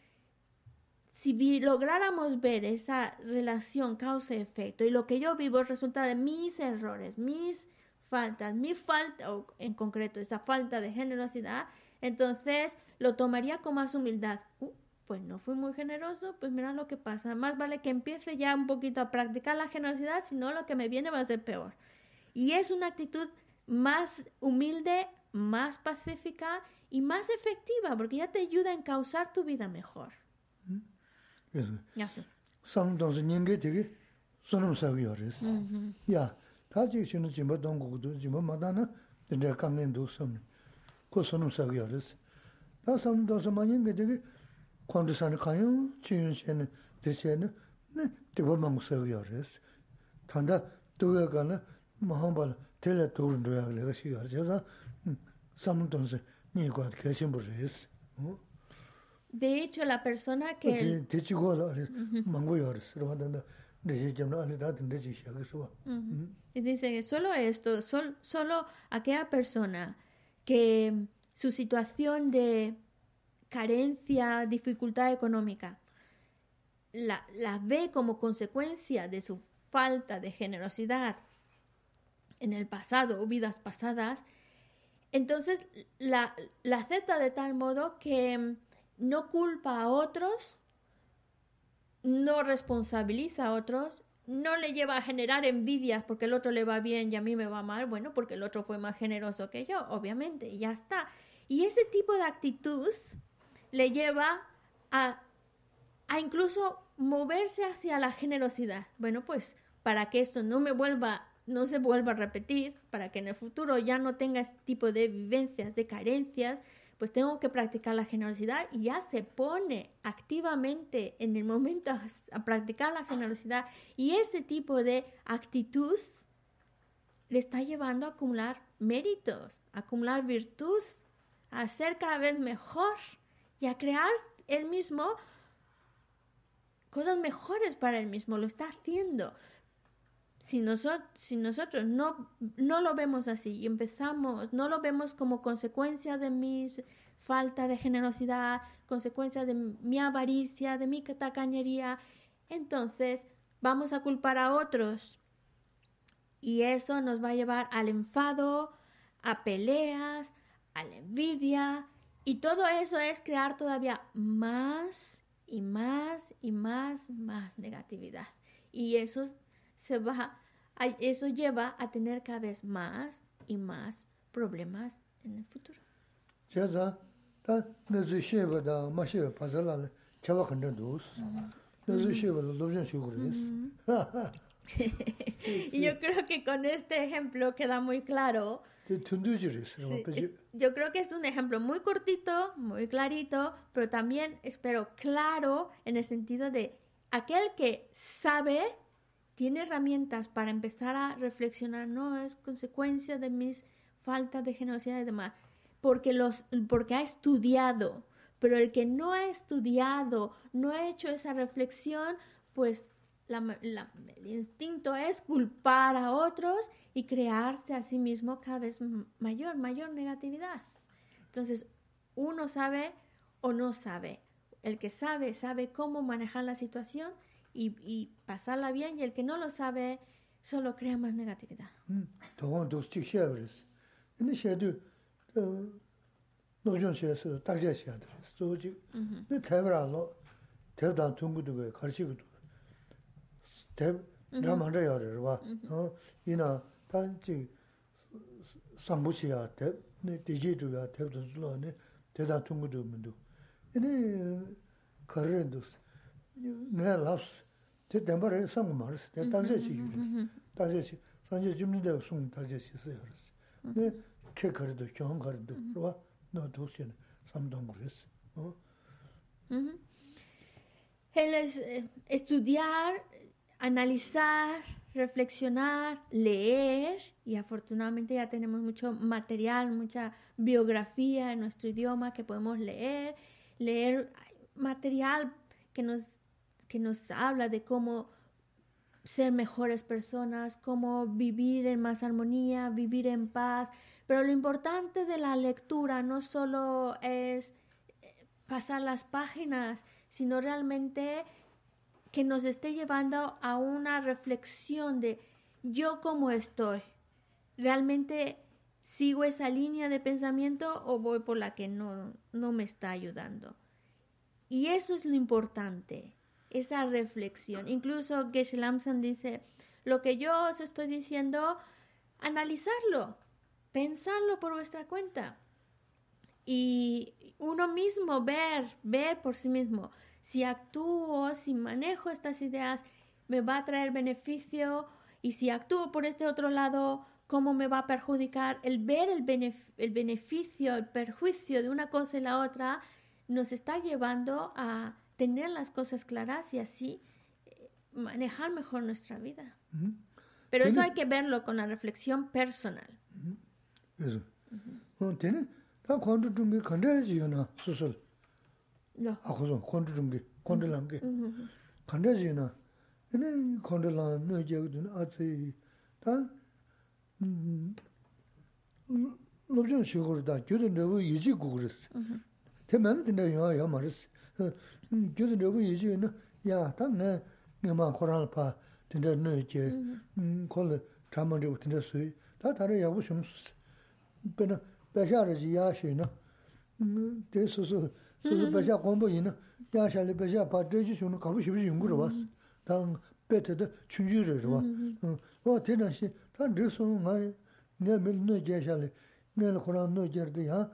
Si lográramos ver esa relación causa-efecto y lo que yo vivo resulta de mis errores, mis faltas, mi falta, o en concreto esa falta de generosidad, entonces lo tomaría con más humildad. Uh, pues no fui muy generoso, pues mira lo que pasa. Más vale que empiece ya un poquito a practicar la generosidad, si no lo que me viene va a ser peor. Y es una actitud más humilde, más pacífica y más efectiva, porque ya te ayuda a encauzar tu vida mejor. Mm -hmm. Ya. tā chīk shīnu jīmbā dōng gu gu jīmbā mātā na dīndrā kāngiñ dōg samni, kō sōnum sāg yā rīs. Tā samni dōg sā māñiñ bē dīgī kōndu sāni kāyōng, chīyōng shēni, dēshēni, nē dīgbā māngu sāg yā rīs. Tāndā dōg yā kāna māhāng bāla tēlā dōg rīndrā yā gā shī yā rīs, yā sā hmm, samni dōg sā nī guā dā kāshīn bū rīs. Hmm. De hecho, la persona que... Te, te chigo la, mhm. mango yores, rwa danda, Y dice que solo esto, sol, solo aquella persona que su situación de carencia, dificultad económica, la, la ve como consecuencia de su falta de generosidad en el pasado o vidas pasadas, entonces la, la acepta de tal modo que no culpa a otros no responsabiliza a otros, no le lleva a generar envidias porque el otro le va bien y a mí me va mal, bueno, porque el otro fue más generoso que yo, obviamente, y ya está. Y ese tipo de actitud le lleva a, a incluso moverse hacia la generosidad. Bueno, pues para que esto no me vuelva no se vuelva a repetir, para que en el futuro ya no tenga este tipo de vivencias, de carencias, pues tengo que practicar la generosidad y ya se pone activamente en el momento a, practicar la generosidad. Y ese tipo de actitud le está llevando a acumular méritos, a acumular virtud, a ser cada vez mejor y a crear él mismo cosas mejores para él mismo, lo está haciendo si, si nosotros no, no lo vemos así y empezamos, no lo vemos como consecuencia de mi falta de generosidad, consecuencia de mi avaricia, de mi tacañería, entonces vamos a culpar a otros. Y eso nos va a llevar al enfado, a peleas, a la envidia. Y todo eso es crear todavía más y más y más, más negatividad. Y eso se va, eso lleva a tener cada vez más y más problemas en el futuro. y yo creo que con este ejemplo queda muy claro. yo creo que es un ejemplo muy cortito, muy clarito, pero también espero claro en el sentido de aquel que sabe tiene herramientas para empezar a reflexionar, no es consecuencia de mis faltas de generosidad y demás, porque, los, porque ha estudiado, pero el que no ha estudiado, no ha hecho esa reflexión, pues el instinto es culpar a otros y crearse a sí mismo cada vez mayor, mayor negatividad. Entonces, uno sabe o no sabe. El que sabe, sabe cómo manejar la situación y, y pasarla bien y el que no lo sabe solo crea más negatividad. Tōgōn dōs chīk xē wērēs. Nē xē dō nōzhōng xē sō dāk xē xē dō rēs. Tō chīk, nē tēb rā lō, tēb dāng tōngu dō gā, kār chīk dō. Tēb rā māng rā yā rē rā wā. Yī nā, tā chīk sāmbū xē yā tēb, nē tē jī dō yā tēb dō sō lō, nē tēb dāng tōngu dō mō dō. Nē kār rē dō sō. Yī nī kār rī dōs. Nī lā sō. Te tenpa raya sangu maris, te tangze si yuris. Tangze si, sanje jimnida sung tangze si si yuris. Ne ke karido, kyong karido, rwa, estudiar, analizar, reflexionar, leer, y afortunadamente ya tenemos mucho material, mucha biografía en nuestro idioma que podemos leer, leer material que nos que nos habla de cómo ser mejores personas, cómo vivir en más armonía, vivir en paz. Pero lo importante de la lectura no solo es eh, pasar las páginas, sino realmente que nos esté llevando a una reflexión de yo cómo estoy. ¿Realmente sigo esa línea de pensamiento o voy por la que no, no me está ayudando? Y eso es lo importante esa reflexión. Incluso Geshe Lamsan dice, lo que yo os estoy diciendo, analizarlo, pensarlo por vuestra cuenta. Y uno mismo ver, ver por sí mismo, si actúo, si manejo estas ideas, me va a traer beneficio y si actúo por este otro lado, cómo me va a perjudicar. El ver el, el beneficio, el perjuicio de una cosa y la otra, nos está llevando a tener las cosas claras y así eh, manejar mejor nuestra vida. Pero eso hay que verlo con la reflexión personal. Eso. ¿Tiene? ¿Está cuando tú gyuzi rabu yisi no, yaa, taa nga ngima korang pa, tinda no je, kola chaman rabu tinda sui, taa tari yabu shum susi. Pena, basha raji yaa shi no, te susu, susu basha gombo yi no, yaa shali basha pa, dreji shum no, kabu shibishi yungu rawa, taa bete da chunju rawa. Waa tinda shi, taa dreji sunu nga, nga mil no je shali, nga korang no je rada yaa,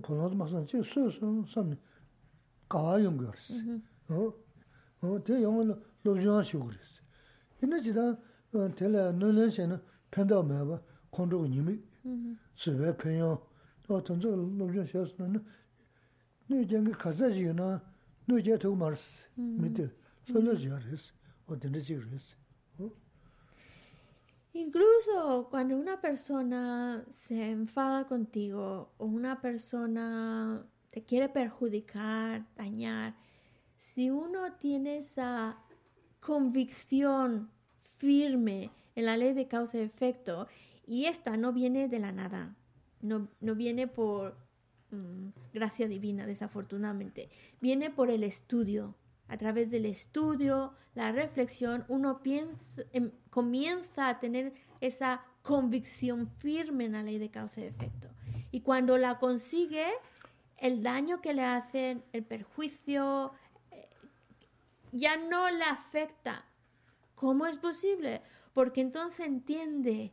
polonzo masan, che su su samni, 가와 연결스 어? 어, 대 영어로 로지한 식으로스. 이내지다 텔레 논레시는 편도 매봐. 콘도고 님이. 수배 편요. 또 던저 로지한 식으로는 누이쟁이 가자지나 누이제 더 말스 밑에 솔로지아레스 o tendrecios. Incluso cuando una persona se enfada contigo o una persona te quiere perjudicar, dañar, si uno tiene esa convicción firme en la ley de causa y efecto, y esta no viene de la nada, no, no viene por mm, gracia divina, desafortunadamente, viene por el estudio. A través del estudio, la reflexión, uno piensa, em, comienza a tener esa convicción firme en la ley de causa y efecto. Y cuando la consigue, el daño que le hacen, el perjuicio, eh, ya no le afecta. ¿Cómo es posible? Porque entonces entiende,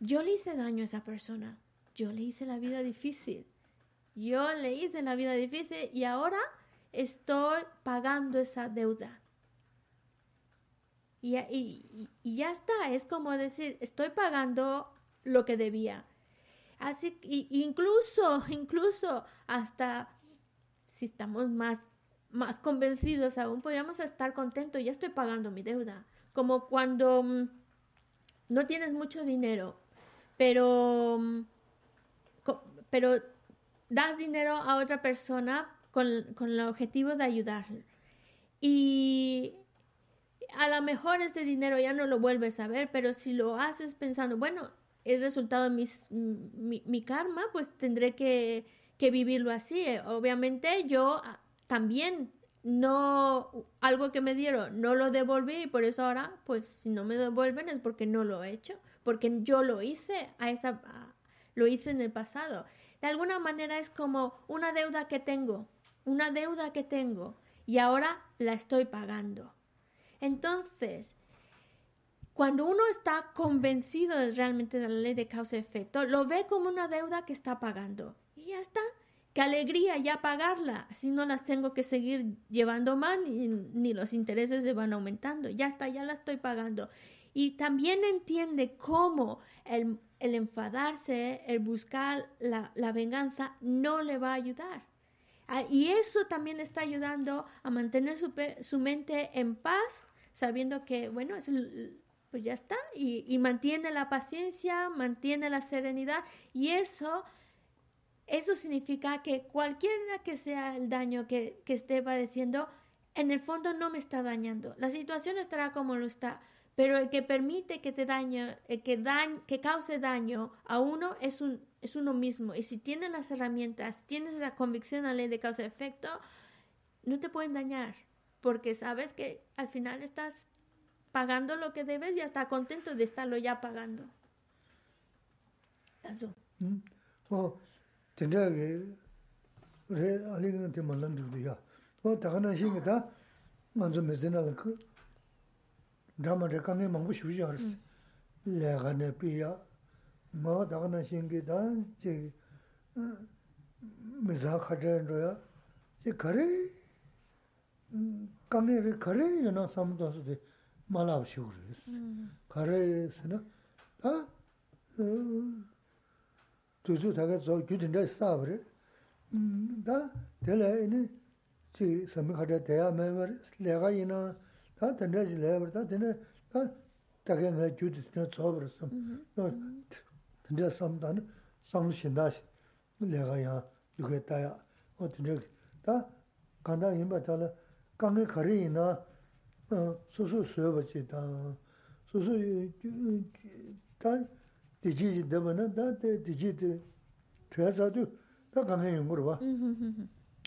yo le hice daño a esa persona, yo le hice la vida difícil, yo le hice la vida difícil y ahora estoy pagando esa deuda. Y, y, y, ya está, es como decir, estoy pagando lo que debía. Así y, incluso, incluso hasta si estamos más, más convencidos aún, podríamos estar contentos, ya estoy pagando mi deuda. Como cuando mm, no tienes mucho dinero, pero, mm, pero das dinero a otra persona con, con el objetivo de ayudarle. Y a lo mejor este dinero ya no lo vuelves a ver, pero si lo haces pensando, bueno, es resultado de mi, mi, karma, pues tendré que, que, vivirlo así. Obviamente yo ah, también no, algo que me dieron, no lo devolví y por eso ahora, pues si no me devuelven es porque no lo he hecho, porque yo lo hice a esa, lo hice en el pasado. De alguna manera es como una deuda que tengo, una deuda que tengo y ahora la estoy pagando. Entonces, cuando uno está convencido realmente de la ley de causa y efecto, lo ve como una deuda que está pagando. Y ya está. Qué alegría ya pagarla. Así no las tengo que seguir llevando más ni, ni los intereses se van aumentando. Ya está, ya la estoy pagando. Y también entiende cómo el, el enfadarse, el buscar la, la, venganza, no le va a ayudar. Ah, y eso también le está ayudando a mantener su, su mente en paz, sabiendo que, bueno, es pues ya está, y, mantiene la paciencia, mantiene la serenidad, y eso, eso significa que cualquiera que sea el daño que, que esté padeciendo, en el fondo no me está dañando. La situación estará como lo está, pero el que permite que te dañe, el que, dañ, que cause daño a uno es, un, es uno mismo. Y si tienes las herramientas, tienes la convicción a la ley de causa efecto, no te pueden dañar, porque sabes que al final estás pagando lo que debes y hasta contento de estarlo ya pagando. Eso. 어 진짜 레 알리는 데 말란들이야. 어 다가나 신이다. 먼저 메제나 그 드라마를 강에 먹고 싶지 않았어. 내가 내 피야. 뭐 다가나 신기다. 제 미자 카드로야. 제 거래 강에를 거래는 삼도서도 말아 보시고 그랬어. 가래에서는 아 두주 다가 저 규든데 싸버려. 음다 될에니 지 섬가다 대야 매버 내가 이나 다 된다지 레버다 되네 다 다가 내 규든데 저버렸어. 너 근데 섬다는 섬신다시 내가 야 이거 따야 어떻게 다 간다 임바탈 강에 가리나 소소 수여버지 다 소소 다 디지지 되면은 다 디지지 퇴사도 다 가면 용으로 봐.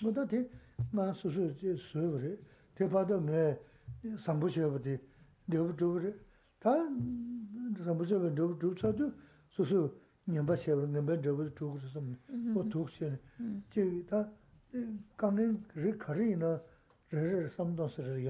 뭐다 돼 ngā sū sū jī sū yu rī, tē pātā ngā sāmbū shē pa tī rīpa chū rī, tā sāmbū shē pa rīpa chū chā tū sū sū nyambā shē pa nyambā rīpa chū kū sā mī, o tūk shē nī. Jī tā kāngi rī kā rī na rī rī rī sāmbū sā rī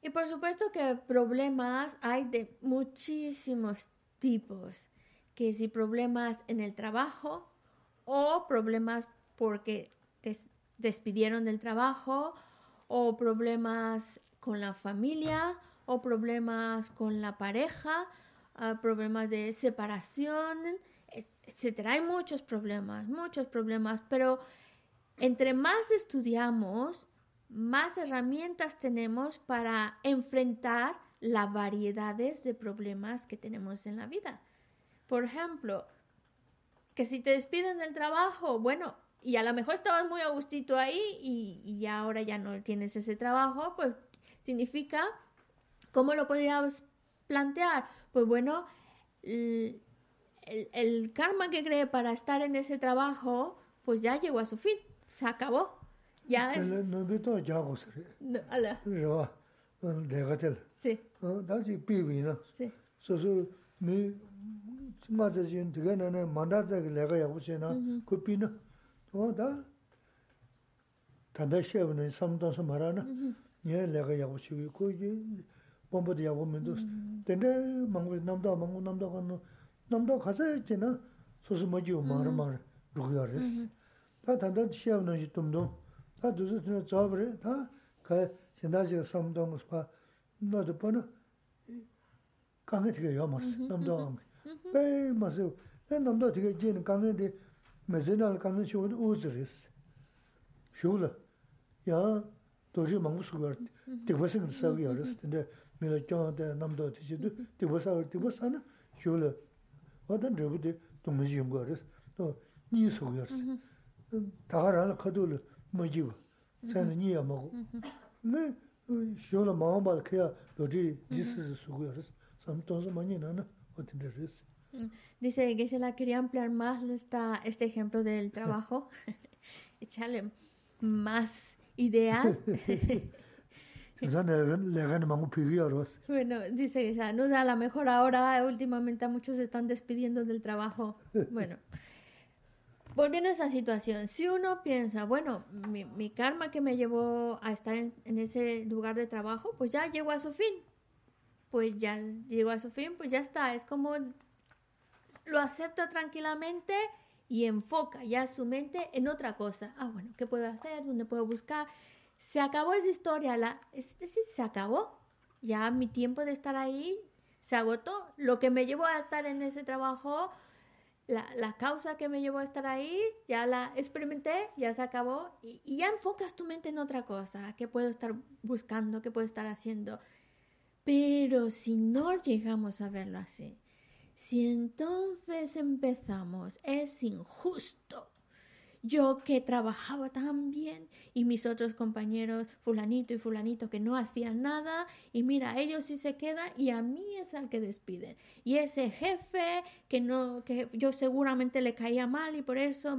Y por supuesto que problemas hay de muchísimos tipos, que si problemas en el trabajo o problemas porque te despidieron del trabajo o problemas con la familia o problemas con la pareja, problemas de separación, etcétera. Hay muchos problemas, muchos problemas, pero entre más estudiamos, más herramientas tenemos para enfrentar las variedades de problemas que tenemos en la vida. Por ejemplo, que si te despiden del trabajo, bueno, y a lo mejor estabas muy a gustito ahí y, ahora ya no tienes ese trabajo, pues significa, ¿cómo lo podríamos plantear? Pues bueno, el, el karma que cree para estar en ese trabajo, pues ya llegó a su fin, se acabó. Ya es. Sí. Sí. Mi na ku pi na. Da na. Ku pompo di yawo mendo. Tende mangu namda, mangu namda kano, namda khasaya che na sosu majiyo mara mara rukya res. Ta tanda shiyab na shi tumdum, ta duzu tuna tsaabare, ta kaya shindajiga samdang spa, na tu pa na kange tiga yaw maras, namda kange. Pei masi, pei namda tiga jeni kange di mezinal kange shiwa di uzi res. Shiwa la, yaa doji mangu sukar, tikba singa sabi ya res, tende mīla kyāngā namdā tīshī tū, tī nī mā nī yā mā mā nī. Mm. Dice Geshe-la, quería ampliar más esta, este ejemplo del trabajo, echarle más ideas. bueno, dice no sé, a lo mejor ahora últimamente muchos están despidiendo del trabajo. Bueno, volviendo a esa situación, si uno piensa, bueno, mi, karma que me llevó a estar en, ese lugar de trabajo, pues ya llegó a su fin. Pues ya llegó a su fin, pues ya está. Es como lo acepta tranquilamente y enfoca ya su mente en otra cosa. Ah, bueno, ¿qué puedo hacer? ¿Dónde puedo buscar? Se acabó esa historia, la, es decir, se acabó. Ya mi tiempo de estar ahí se agotó. Lo que me llevó a estar en ese trabajo la, la, causa que me llevó a estar ahí, ya la experimenté, ya se acabó y, y, ya enfocas tu mente en otra cosa, qué puedo estar buscando, qué puedo estar haciendo. Pero si no llegamos a verlo así, si entonces empezamos, es injusto, yo que trabajaba tan bien y mis otros compañeros, fulanito y fulanito, que no hacían nada, y mira, ellos sí se quedan y a mí es al que despiden. Y ese jefe que no, que yo seguramente le caía mal y por eso,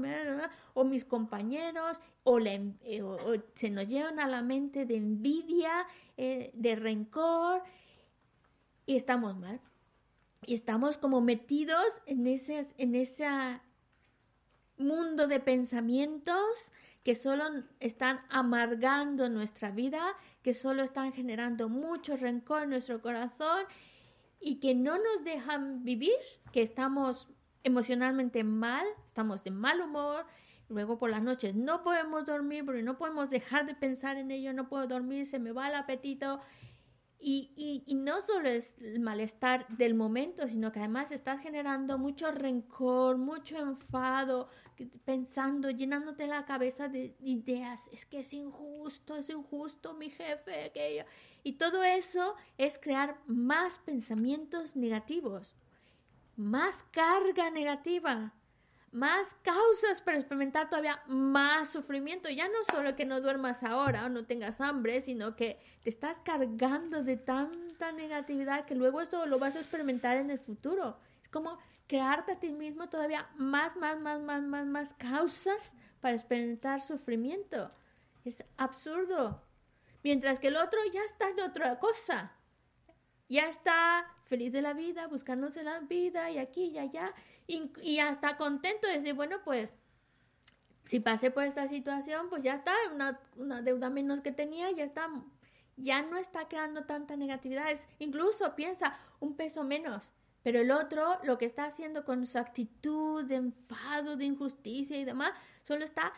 o mis compañeros, o, eh, se nos llevan a la mente de envidia, eh, de rencor, y estamos mal. Y estamos como metidos en, en esa mundo de pensamientos que solo están amargando nuestra vida, que solo están generando mucho rencor en nuestro corazón y que no nos dejan vivir, que estamos emocionalmente mal, estamos de mal humor, luego por las noches no podemos dormir porque no podemos dejar de pensar en ello, no puedo dormir, se me va el apetito. Y, y, no solo es el malestar del momento, sino que además estás generando mucho rencor, mucho enfado, pensando, llenándote la cabeza de ideas, es que es injusto, es injusto mi jefe, aquello. Y todo eso es crear más pensamientos negativos, más carga negativa, más causas para experimentar todavía más sufrimiento. Ya no solo que no duermas ahora o no tengas hambre, sino que te estás cargando de tanta negatividad que luego eso lo vas a experimentar en el futuro. Es como crearte a ti mismo todavía más, más, más, más, más, más causas para experimentar sufrimiento. Es absurdo. Mientras que el otro ya está en otra cosa. Ya está feliz de la vida, buscándose la vida y aquí y allá. Y, y hasta contento de decir, bueno, pues si pasé por esta situación, pues ya está, una, una, deuda menos que tenía, ya está, ya no está creando tanta negatividad. Es, incluso piensa un peso menos. Pero el otro, lo que está haciendo con su actitud de enfado, de injusticia y demás, solo está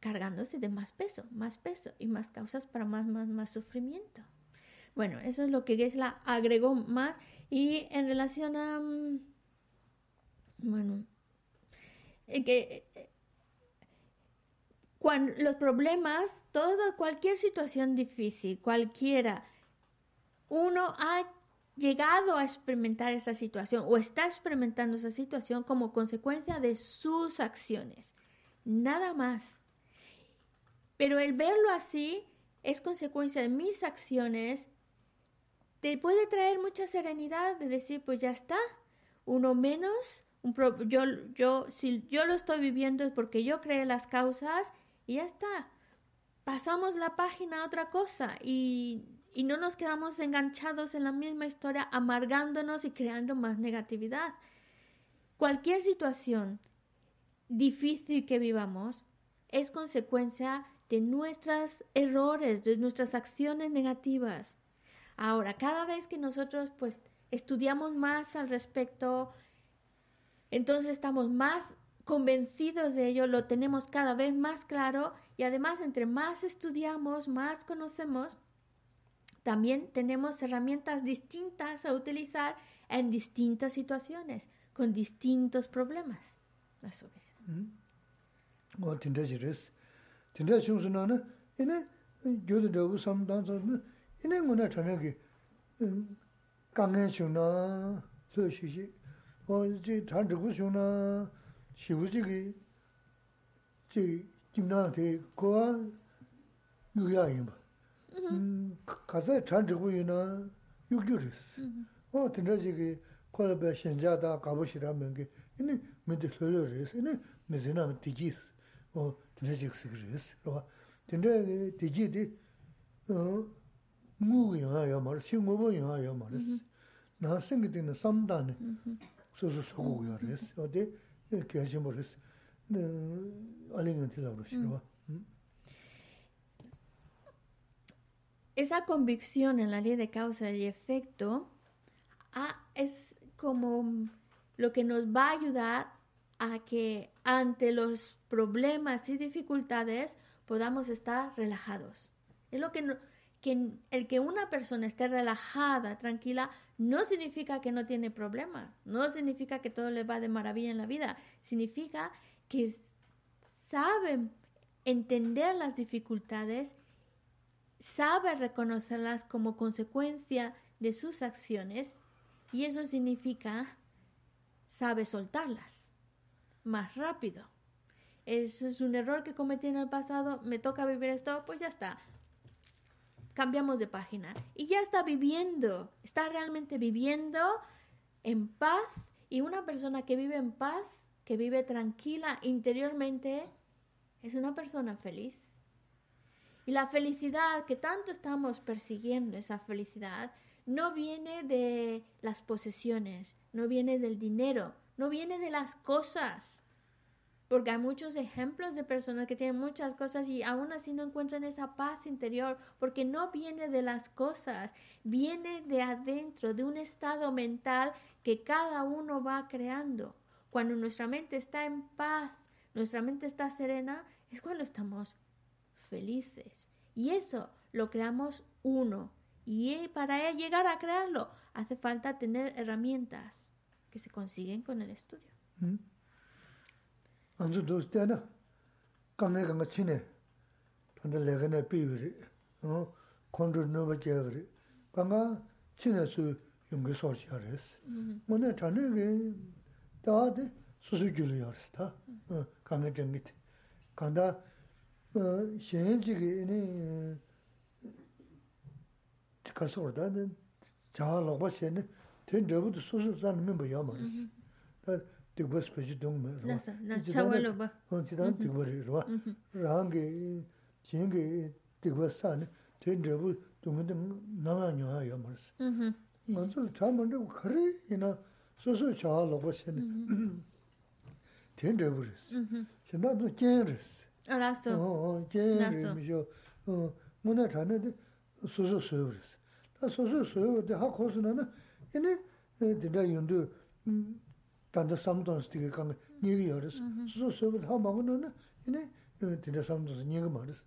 cargándose de más peso, más peso y más causas para más, más, más sufrimiento. Bueno, eso es lo que Gesla agregó más y en relación a, mm, bueno, eh, que eh, cuando los problemas, toda, cualquier situación difícil, cualquiera, uno ha llegado a experimentar esa situación o está experimentando esa situación como consecuencia de sus acciones. Nada más. Pero el verlo así es consecuencia de mis acciones, te puede traer mucha serenidad de decir, pues ya está, uno menos, un yo, yo, si yo lo estoy viviendo es porque yo creé las causas y ya está. Pasamos la página a otra cosa y, y no nos quedamos enganchados en la misma historia, amargándonos y creando más negatividad. Cualquier situación difícil que vivamos es consecuencia de nuestros errores, de nuestras acciones negativas. Ahora, cada vez que nosotros pues estudiamos más al respecto, entonces estamos más convencidos de ello, lo tenemos cada vez más claro y además entre más estudiamos, más conocemos, también tenemos herramientas distintas a utilizar en distintas situaciones, con distintos problemas. Es. nā tī kōwā yū yā yī mbā. Kāsā chān chikū yī nā yū gyū rī sī. O tindā shī kī kōla bā shiñjā dā kāpū shī rā mēng kī, inā mē tī hlō lō rī sī, inā mē zī nā mē tī jī sī. 어 드네직 시그리스 로 근데 디지디 어 무기야 야 말, 신고보 야 말스 나 생기는 삼단 소소 소고야 그랬어 어디 이렇게 하시 모르겠어 네 알링은 들라고 싫어 Esa convicción en la ley de causa y efecto ah, es como lo que nos va a ayudar a que ante los problemas y dificultades podamos estar relajados. Es lo que, el que una persona esté relajada, tranquila, no significa que no tiene problemas, no significa que todo le va de maravilla en la vida, significa que sabe entender las dificultades, sabe reconocerlas como consecuencia de sus acciones y eso significa sabe soltarlas más rápido. Eso es un error que cometí en el pasado, me toca vivir esto, pues ya está. Cambiamos de página. Y ya está viviendo, está realmente viviendo en paz. Y una persona que vive en paz, que vive tranquila interiormente, es una persona feliz. Y la felicidad que tanto estamos persiguiendo, esa felicidad, no viene de las posesiones, no viene del dinero, no viene de las cosas. Porque hay muchos ejemplos de personas que tienen muchas cosas y aún así no encuentran esa paz interior, porque no viene de las cosas, viene de adentro, de un estado mental que cada uno va creando. Cuando nuestra mente está en paz, nuestra mente está serena, es cuando estamos felices. Y eso lo creamos uno. Y para llegar a crearlo hace falta tener herramientas que se consiguen con el estudio. Anzu dos shen chigi ini kaso orda jaha lakba shen ten drabu tu susu san mimba ya maris ta mm-hmm. dikba spachi dung ma rwa. Chawa lakba chidan dikba mm-hmm. rwa. Mm-hmm. Rahangi jingi dikba san ten drabu dunga dung nama nyoha ya maris manzu cha mandu kari ina susu jaha lakba shen ten drabu res shen na tu jen res 알았어. 어, 제림이죠. 어, 문에 자는데 소소 소요스. 다 소소 소요데 하고스나나 얘네 데다 연두 음 단다 삼도스 되게 강 얘기 열었어. 소소 소요데 하 먹으면은 얘네 데다 삼도스 얘기 말았어.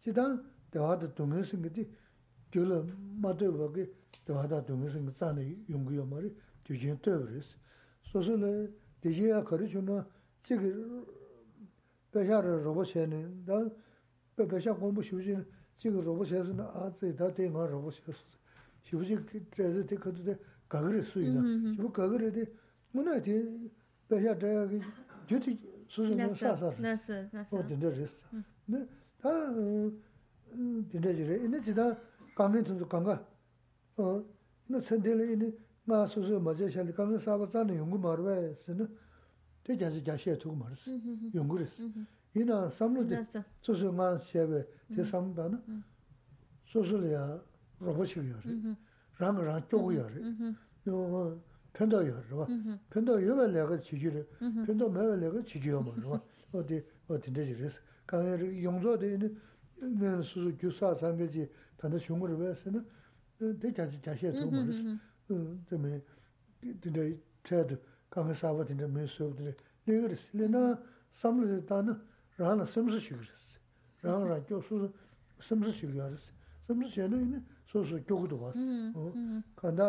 지단 대화도 동영상 그때 결로 맞도 거기 대화다 동영상 짜네 용구요 말이 되게 떠버렸어. 소소는 되게야 거르주나 지금 배샤를 로봇에는 다 배샤 공부 쉬우지 지금 로봇에서는 아지 다 대마 로봇에서 쉬우지 그래도 되거든 가그리 수이나 지금 가그리데 문에디 배샤 대학이 주티 수준은 사사 나스 나스 어딘데 레스 네다 딘데지레 이네 지다 강민 전주 강가 어 이네 선대를 이네 마 수수 맞아 샬리 강민 사고 짜는 연구 말외 쓰는 Te jasi jashe tuku marisi, mm-hmm, mm-hmm. yungurisi. Mm-hmm. Ina samlu di, susu nga xebe, te samlu dana, susu li ya robo shivu yori, ranga ranga kyogu yori, pendo yori rwa. Pendo yuwa lega chiji ri, pendo mewa lega chiji yoma rwa. O di, o tinda jirisi. Kanga yungzo di, ina susu gyusa sangaji tanda shunguri wesi na, te jasi jashe tuku marisi. Uh, Tumi, tinda chayadu, kāngi sāpa tīndi mē sōpa tīndi lī kīrīs, lī nā samlī mm, mm. tī tā nā rā nā samsī shī kīrīs, rā rā kyō sū sū samsī shī kīrīs, samsī shī nā yīni sū sū kyō kudu wās. Kāndā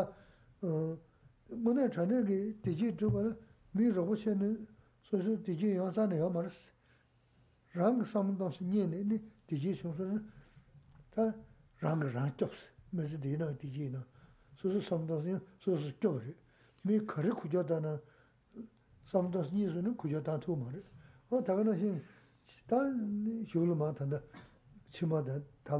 mō nā chā nā kī tījī chūpa nā mī rōpa shī nā sū sū tījī yāng sā nā yā mā rīs, rā ngā samlī tā shī nye nā tījī shī sū nā tā rā ngā rā kyō sī, mē sī tī nā tījī nā sū sū samlī tā shī sū sū kyō rī, mī kārī kūjā tā nā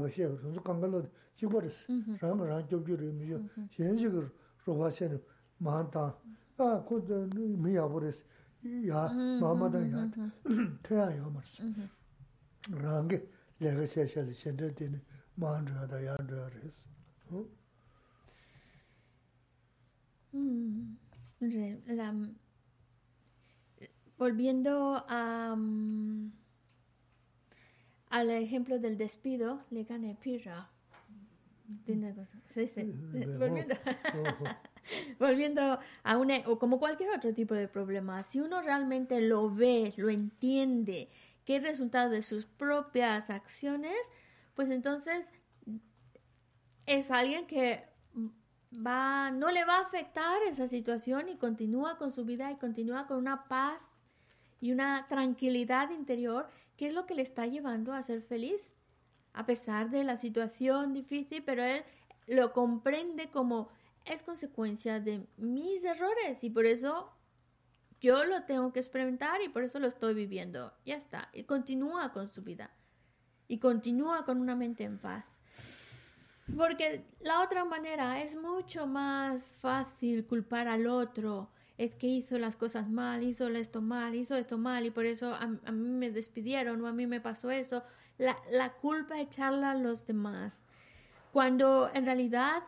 시에 선수 강갈로 찍버렸어. 라면 안 접주를 미죠. 현실을 로바시는 많다. 아, 그도 미야 버렸어. 야, 마마다 야. 태야요 말스. 랑게 내가 세실 센터 되는 마한다다 야드르스. 어? Mm, re- la- volviendo a, mm, al ejemplo del despido, le gané pirra. Cosa- sí, sí. Mm, Volviendo, volviendo a una, o como cualquier otro tipo de problema, si uno realmente lo ve, lo entiende, que es resultado de sus propias acciones, pues entonces es alguien que va, no le va a afectar esa situación y continúa con su vida y continúa con una paz y una tranquilidad interior que es lo que le está llevando a ser feliz a pesar de la situación difícil, pero él lo comprende como es consecuencia de mis errores y por eso yo lo tengo que experimentar y por eso lo estoy viviendo. Ya está. Y continúa con su vida. Y continúa con una mente en paz. Porque la otra manera es mucho más fácil culpar al otro. Es que hizo las cosas mal, hizo esto mal, hizo esto mal y por eso a, a mí me despidieron o a mí me pasó eso. La, la culpa echarla a los demás. Cuando en realidad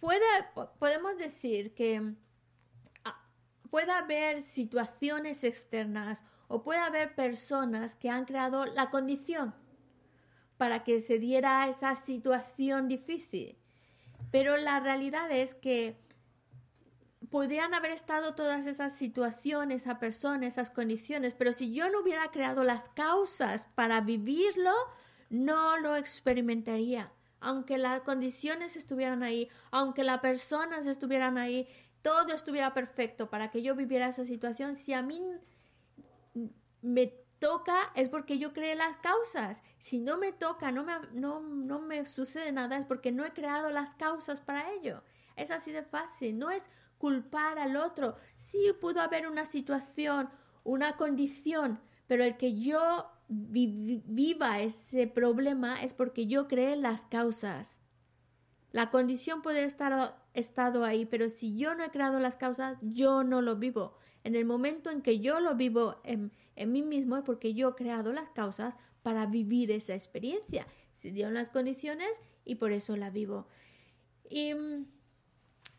puede, po- podemos decir que ah, puede haber situaciones externas o puede haber personas que han creado la condición para que se diera esa situación difícil. Pero la realidad es que podrían haber estado todas esas situaciones, esa persona, esas condiciones, pero si yo no hubiera creado las causas para vivirlo, no lo experimentaría. Aunque las condiciones estuvieran ahí, aunque las personas estuvieran ahí, todo estuviera perfecto para que yo viviera esa situación, si a mí me toca es porque yo creé las causas. Si no me toca, no me, no, no me sucede nada, es porque no he creado las causas para ello. Es así de fácil. No es culpar al otro. Sí pudo haber una situación, una condición, pero el que yo viva ese problema es porque yo creé las causas. La condición puede estar estado ahí, pero si yo no he creado las causas, yo no lo vivo. En el momento en que yo lo vivo en, en mí mismo es porque yo he creado las causas para vivir esa experiencia. Se dieron las condiciones y por eso la vivo. Y, mm,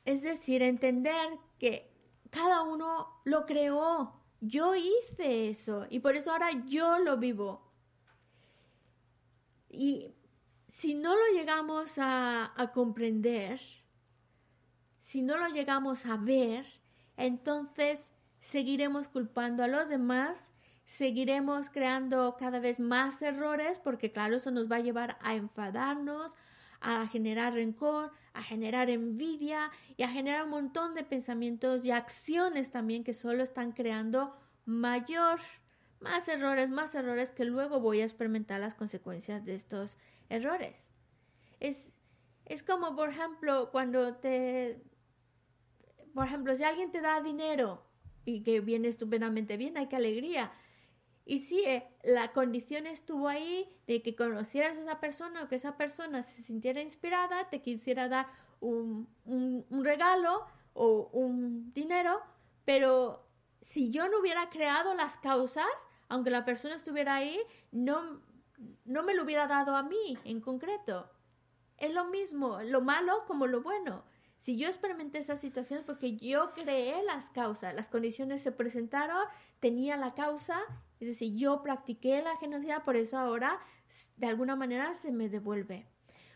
es decir, entender que cada uno lo creó. Yo hice eso y por eso ahora yo lo vivo. Y si no lo llegamos a, comprender, si no lo llegamos a ver, entonces seguiremos culpando a los demás, seguiremos creando cada vez más errores, porque claro, eso nos va a llevar a enfadarnos, a generar rencor, a generar envidia y a generar un montón de pensamientos y acciones también que solo están creando mayor, más errores, más errores que luego voy a experimentar las consecuencias de estos errores. Es, es como, por ejemplo, cuando te... Por ejemplo, si alguien te da dinero y que viene estupendamente bien, hay que alegría. Y si eh, la condición estuvo ahí de que conocieras a esa persona o que esa persona se sintiera inspirada, te quisiera dar un, un regalo o un dinero, pero si yo no hubiera creado las causas, aunque la persona estuviera ahí, no, no me lo hubiera dado a mí en concreto. Es lo mismo, lo malo como lo bueno. Si yo experimenté esa situación porque yo creé las causas, las condiciones se presentaron, tenía la causa, es decir, yo practiqué la genocidia, por eso ahora de alguna manera se me devuelve.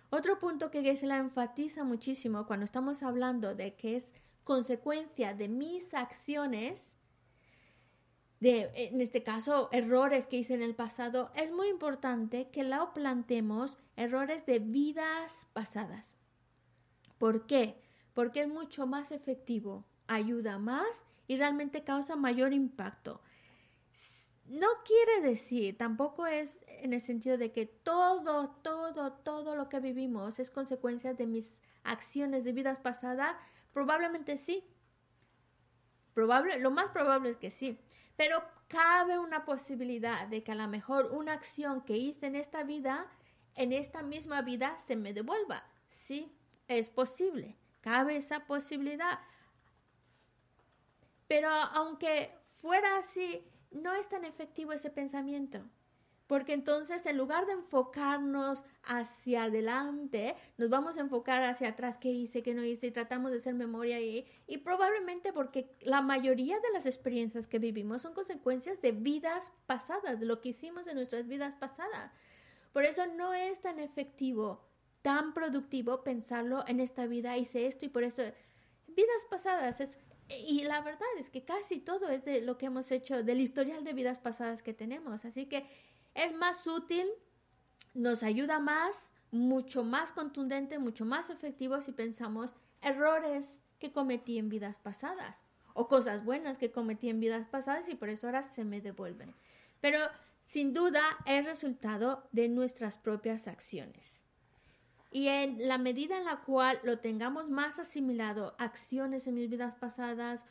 Otro punto que se la enfatiza muchísimo cuando estamos hablando de que es consecuencia de mis acciones, de, en este caso, errores que hice en el pasado, es muy importante que lo plantemos errores de vidas pasadas. ¿Por qué? Porque es mucho más efectivo, ayuda más y realmente causa mayor impacto. No quiere decir, tampoco es en el sentido de que todo, todo, todo lo que vivimos es consecuencia de mis acciones de vidas pasadas. Probablemente sí. Probable, lo más probable es que sí. Pero cabe una posibilidad de que a lo mejor una acción que hice en esta vida, en esta misma vida, se me devuelva. Sí, es posible. Cabe esa posibilidad. Pero aunque fuera así, no es tan efectivo ese pensamiento. Porque entonces en lugar de enfocarnos hacia adelante, nos vamos a enfocar hacia atrás, qué hice, qué no hice, y tratamos de hacer memoria y, y probablemente porque la mayoría de las experiencias que vivimos son consecuencias de vidas pasadas, de lo que hicimos en nuestras vidas pasadas. Por eso no es tan efectivo, tan productivo pensarlo en esta vida, hice esto y por eso vidas pasadas es y la verdad es que casi todo es de lo que hemos hecho, del historial de vidas pasadas que tenemos. Así que es más útil, nos ayuda más, mucho más contundente, mucho más efectivo si pensamos errores que cometí en vidas pasadas o cosas buenas que cometí en vidas pasadas y por eso ahora se me devuelven. Pero sin duda es resultado de nuestras propias acciones. Y en la medida en la cual lo tengamos más asimilado, acciones en mis vidas pasadas,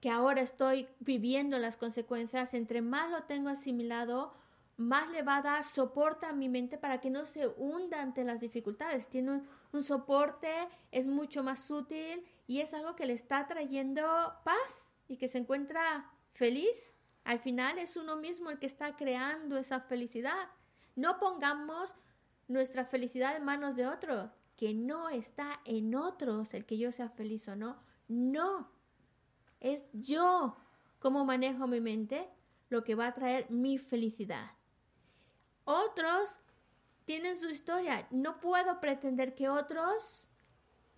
que ahora estoy viviendo las consecuencias, entre más lo tengo asimilado, más le va a dar soporte a mi mente para que no se hunda ante las dificultades. Tiene un, soporte, es mucho más útil y es algo que le está trayendo paz y que se encuentra feliz. Al final es uno mismo el que está creando esa felicidad. No pongamos nuestra felicidad en manos de otros, que no está en otros el que yo sea feliz o no. No, es yo cómo manejo mi mente lo que va a traer mi felicidad. Otros tienen su historia. No puedo pretender que otros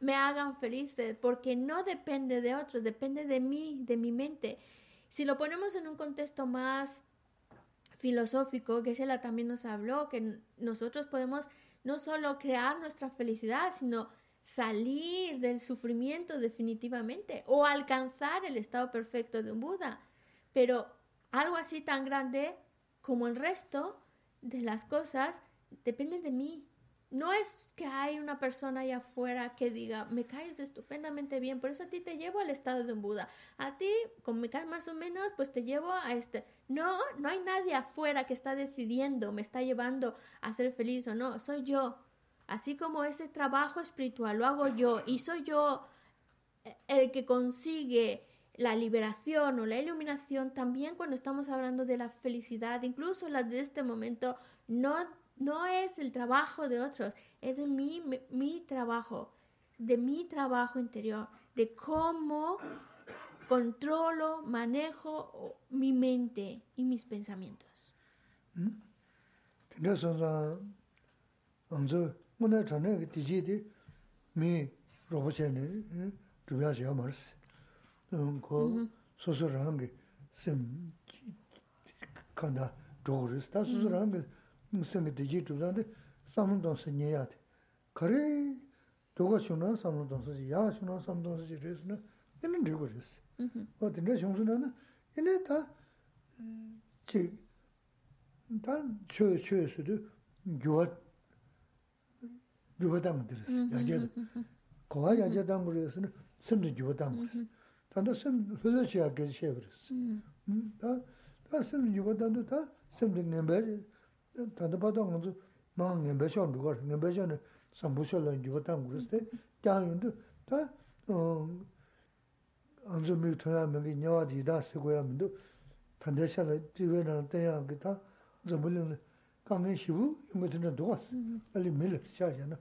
me hagan felices porque no depende de otros, depende de mí, de mi mente. Si lo ponemos en un contexto más filosófico, que Geshe-la también nos habló, que nosotros podemos no solo crear nuestra felicidad, sino salir del sufrimiento definitivamente o alcanzar el estado perfecto de un Buda. Pero algo así tan grande como el resto de las cosas dependen de mí. No es que hay una persona allá afuera que diga, me caes estupendamente bien, por eso a ti te llevo al estado de un Buda. A ti, como me caes más o menos, pues te llevo a este. No, no hay nadie afuera que está decidiendo, me está llevando a ser feliz o no, soy yo. Así como ese trabajo espiritual lo hago yo y soy yo el que consigue la liberación o la iluminación, también cuando estamos hablando de la felicidad, incluso la de este momento, no no es el trabajo de otros, es de mi, mi, trabajo, de mi trabajo interior, de cómo controlo, manejo mi mente y mis pensamientos. ngsengi deji chubzande samlun donsi nyeyate. Kari doga shungna samlun donsi chi, yaa shungna samlun donsi chi resi na, ina dhigo resi. O dhinda shungsu na na, ina ta chi, ta choyo choyo sudu gyuwa, gyuwa dama dhiresi, yajada. Kawa yajada dama resi na, simdi gyuwa dama resi. Tanda sim huzo chi ya gezi shebi resi. Ta simdi gyuwa dama ta simdi ngenbayi, 다들 봐도 먼저 막 멤버션 누가 멤버션은 삼부셔를 주고 땅 그랬을 때 땅인데 다 안저 미터야 명이 녀와디다 쓰고야 민도 단대샤를 지외는 때야 기타 저불은 강에 시부? 이거는 도와스 빨리 밀 샤잖아.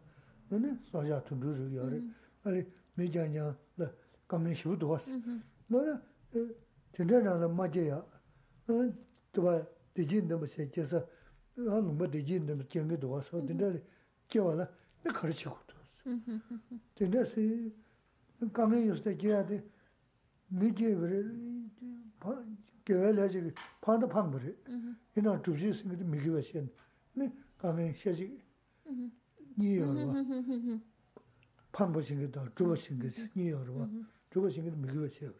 너네 소자 투두르 요래. 빨리 메자냐? 라 강에 시부 도와스 너네 진짜나 맞아야. 응 도와 디진도 무슨 제서 한 놈의 대진도 경기 도와서 된다. 겨와라. 내 가르치고 도스. 된다시 강에 요새 기야데 미게 그래 겨야지 파도 판 그래. 이나 주지 생기 미게 버신. 네 강에 셔지 니여와. 판 보신 게더 주어신 게 니여와. 주어신 게 미게 버셔.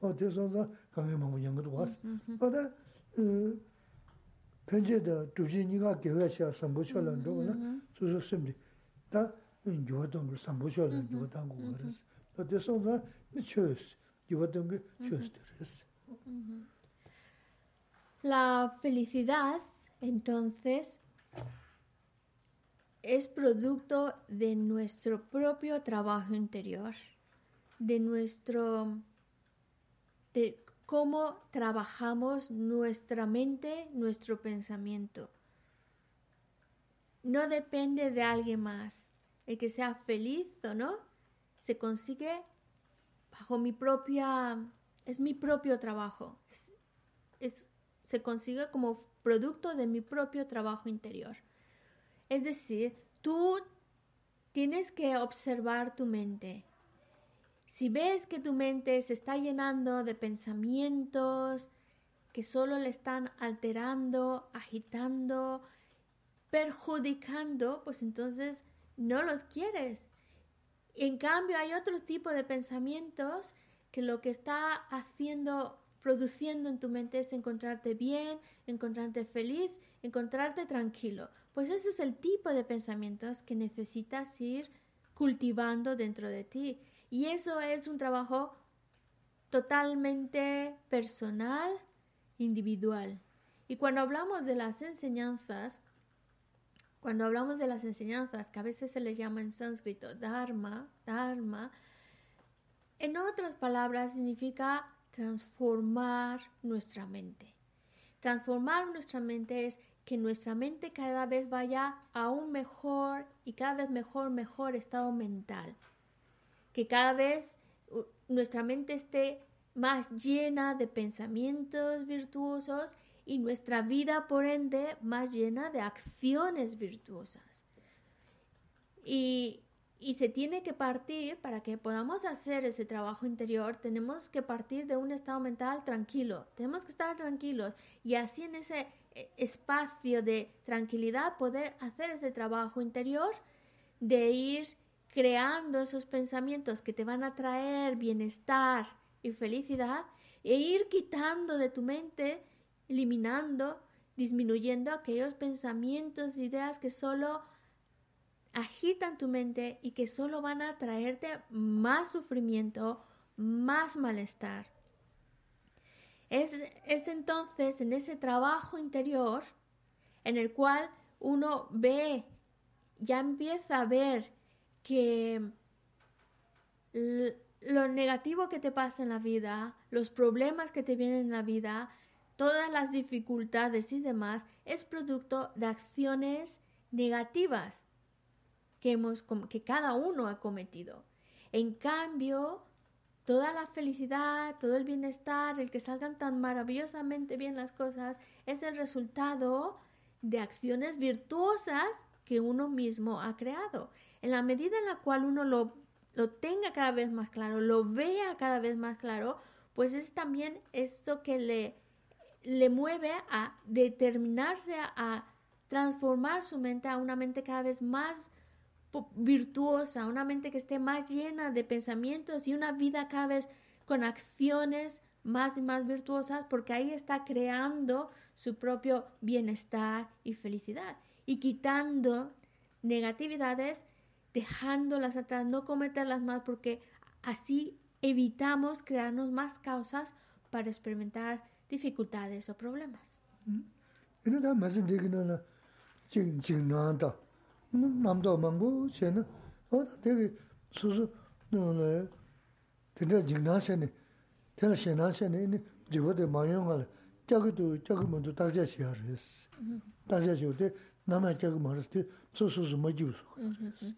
어 대선자 강에 뭐 연구도 왔어. 어다 음 편제의 두지 니가 개회샤 선보셔는 거는 소소 심리 다 요던 걸 선보셔는 요던 거 그래서 또 대소가 미쳐스 요던 게 쳐스들스 La felicidad, entonces, es producto de nuestro propio trabajo interior, de nuestro, de cómo trabajamos nuestra mente, nuestro pensamiento. No depende de alguien más. El que sea feliz o no, se consigue bajo mi propia, es mi propio trabajo. se consigue como producto de mi propio trabajo interior. Es decir, tú tienes que observar tu mente, si ves que tu mente se está llenando de pensamientos que solo le están alterando, agitando, perjudicando, pues entonces no los quieres. En cambio, hay otro tipo de pensamientos que lo que está haciendo, produciendo en tu mente es encontrarte bien, encontrarte feliz, encontrarte tranquilo. Pues ese es el tipo de pensamientos que necesitas ir cultivando dentro de ti. Y eso es un trabajo totalmente personal, individual. Y cuando hablamos de las enseñanzas, cuando hablamos de las enseñanzas, que a veces se les llama en sánscrito dharma, dharma, en otras palabras significa transformar nuestra mente. Transformar nuestra mente es que nuestra mente cada vez vaya a un mejor y cada vez mejor, mejor estado mental que cada vez nuestra mente esté más llena de pensamientos virtuosos y nuestra vida, por ende, más llena de acciones virtuosas. Y, y, se tiene que partir, para que podamos hacer ese trabajo interior, tenemos que partir de un estado mental tranquilo, tenemos que estar tranquilos y así en ese eh, espacio de tranquilidad poder hacer ese trabajo interior de ir creando esos pensamientos que te van a traer bienestar y felicidad e ir quitando de tu mente, eliminando, disminuyendo aquellos pensamientos, ideas que solo agitan tu mente y que solo van a traerte más sufrimiento, más malestar. Es, es entonces en ese trabajo interior en el cual uno ve, ya empieza a ver que lo negativo que te pasa en la vida, los problemas que te vienen en la vida, todas las dificultades y demás, es producto de acciones negativas que, hemos, que cada uno ha cometido. En cambio, toda la felicidad, todo el bienestar, el que salgan tan maravillosamente bien las cosas, es el resultado de acciones virtuosas que uno mismo ha creado. En la medida en la cual uno lo, lo tenga cada vez más claro, lo vea cada vez más claro, pues es también esto que le, le mueve a determinarse a, transformar su mente a una mente cada vez más virtuosa, una mente que esté más llena de pensamientos y una vida cada vez con acciones más y más virtuosas, porque ahí está creando su propio bienestar y felicidad. Y quitando negatividades, dejándolas atrás, no cometerlas más, porque así evitamos crearnos más causas para experimentar dificultades o problemas.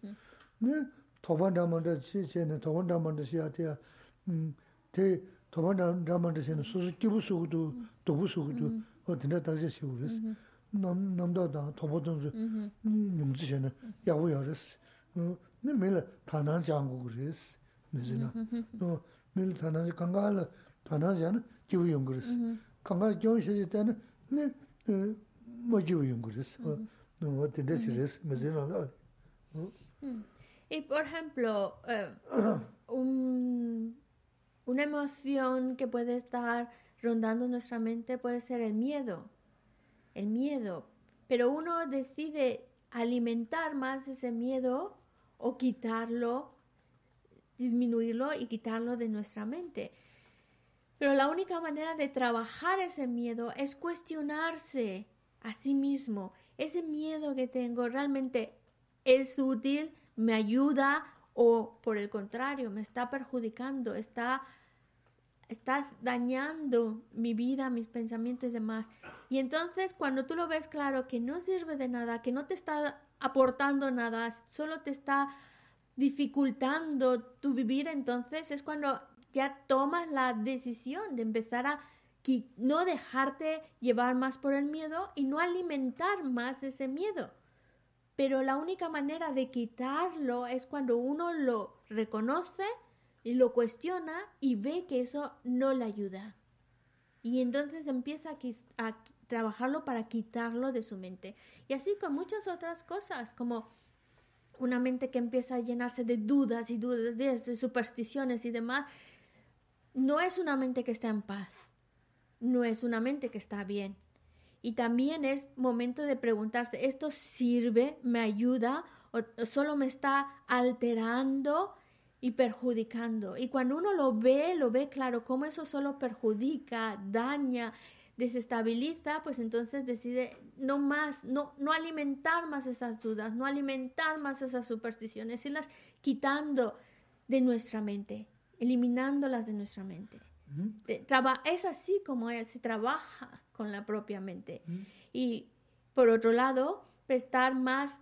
자 기도 자기 먼저 다자 시야르스 다자 쇼데 나나 자기 말스티 소소소 뭐지우스 네 도반다만데 시제는 도반다만데 시야티야 음대 도반다만데 시는 소소 기부수도 도부수도 어디나 다자 시우르스 남 남다다 도보던스 용지셔는 야고야르스 네 매일 타난 장고 그랬스 네지나 또 매일 타난 강가를 타난 기부 용그랬스 Y por ejemplo, eh, una emoción que puede estar rondando nuestra mente puede ser el miedo. El miedo. Pero uno decide alimentar más ese miedo o quitarlo, disminuirlo y quitarlo de nuestra mente. Pero la única manera de trabajar ese miedo es cuestionarse a sí mismo. Ese miedo que tengo realmente es útil, me ayuda o por el contrario, me está perjudicando, está, está dañando mi vida, mis pensamientos y demás. Y entonces cuando tú lo ves claro que no sirve de nada, que no te está aportando nada, solo te está dificultando tu vivir, entonces es cuando ya tomas la decisión de empezar a no dejarte llevar más por el miedo y no alimentar más ese miedo. Pero la única manera de quitarlo es cuando uno lo reconoce y lo cuestiona y ve que eso no le ayuda. Y entonces empieza a, a trabajarlo para quitarlo de su mente. Y así con muchas otras cosas, como una mente que empieza a llenarse de dudas y dudas, de supersticiones y demás, no es una mente que está en paz, no es una mente que está bien. Y también es momento de preguntarse, ¿esto sirve, me ayuda o solo me está alterando y perjudicando? Y cuando uno lo ve, lo ve claro, cómo eso solo perjudica, daña, desestabiliza, pues entonces decide no más, no, no alimentar más esas dudas, no alimentar más esas supersticiones, irlas quitando de nuestra mente eliminándolas de nuestra mente. es así como se trabaja con la propia mente. Y por otro lado, prestar más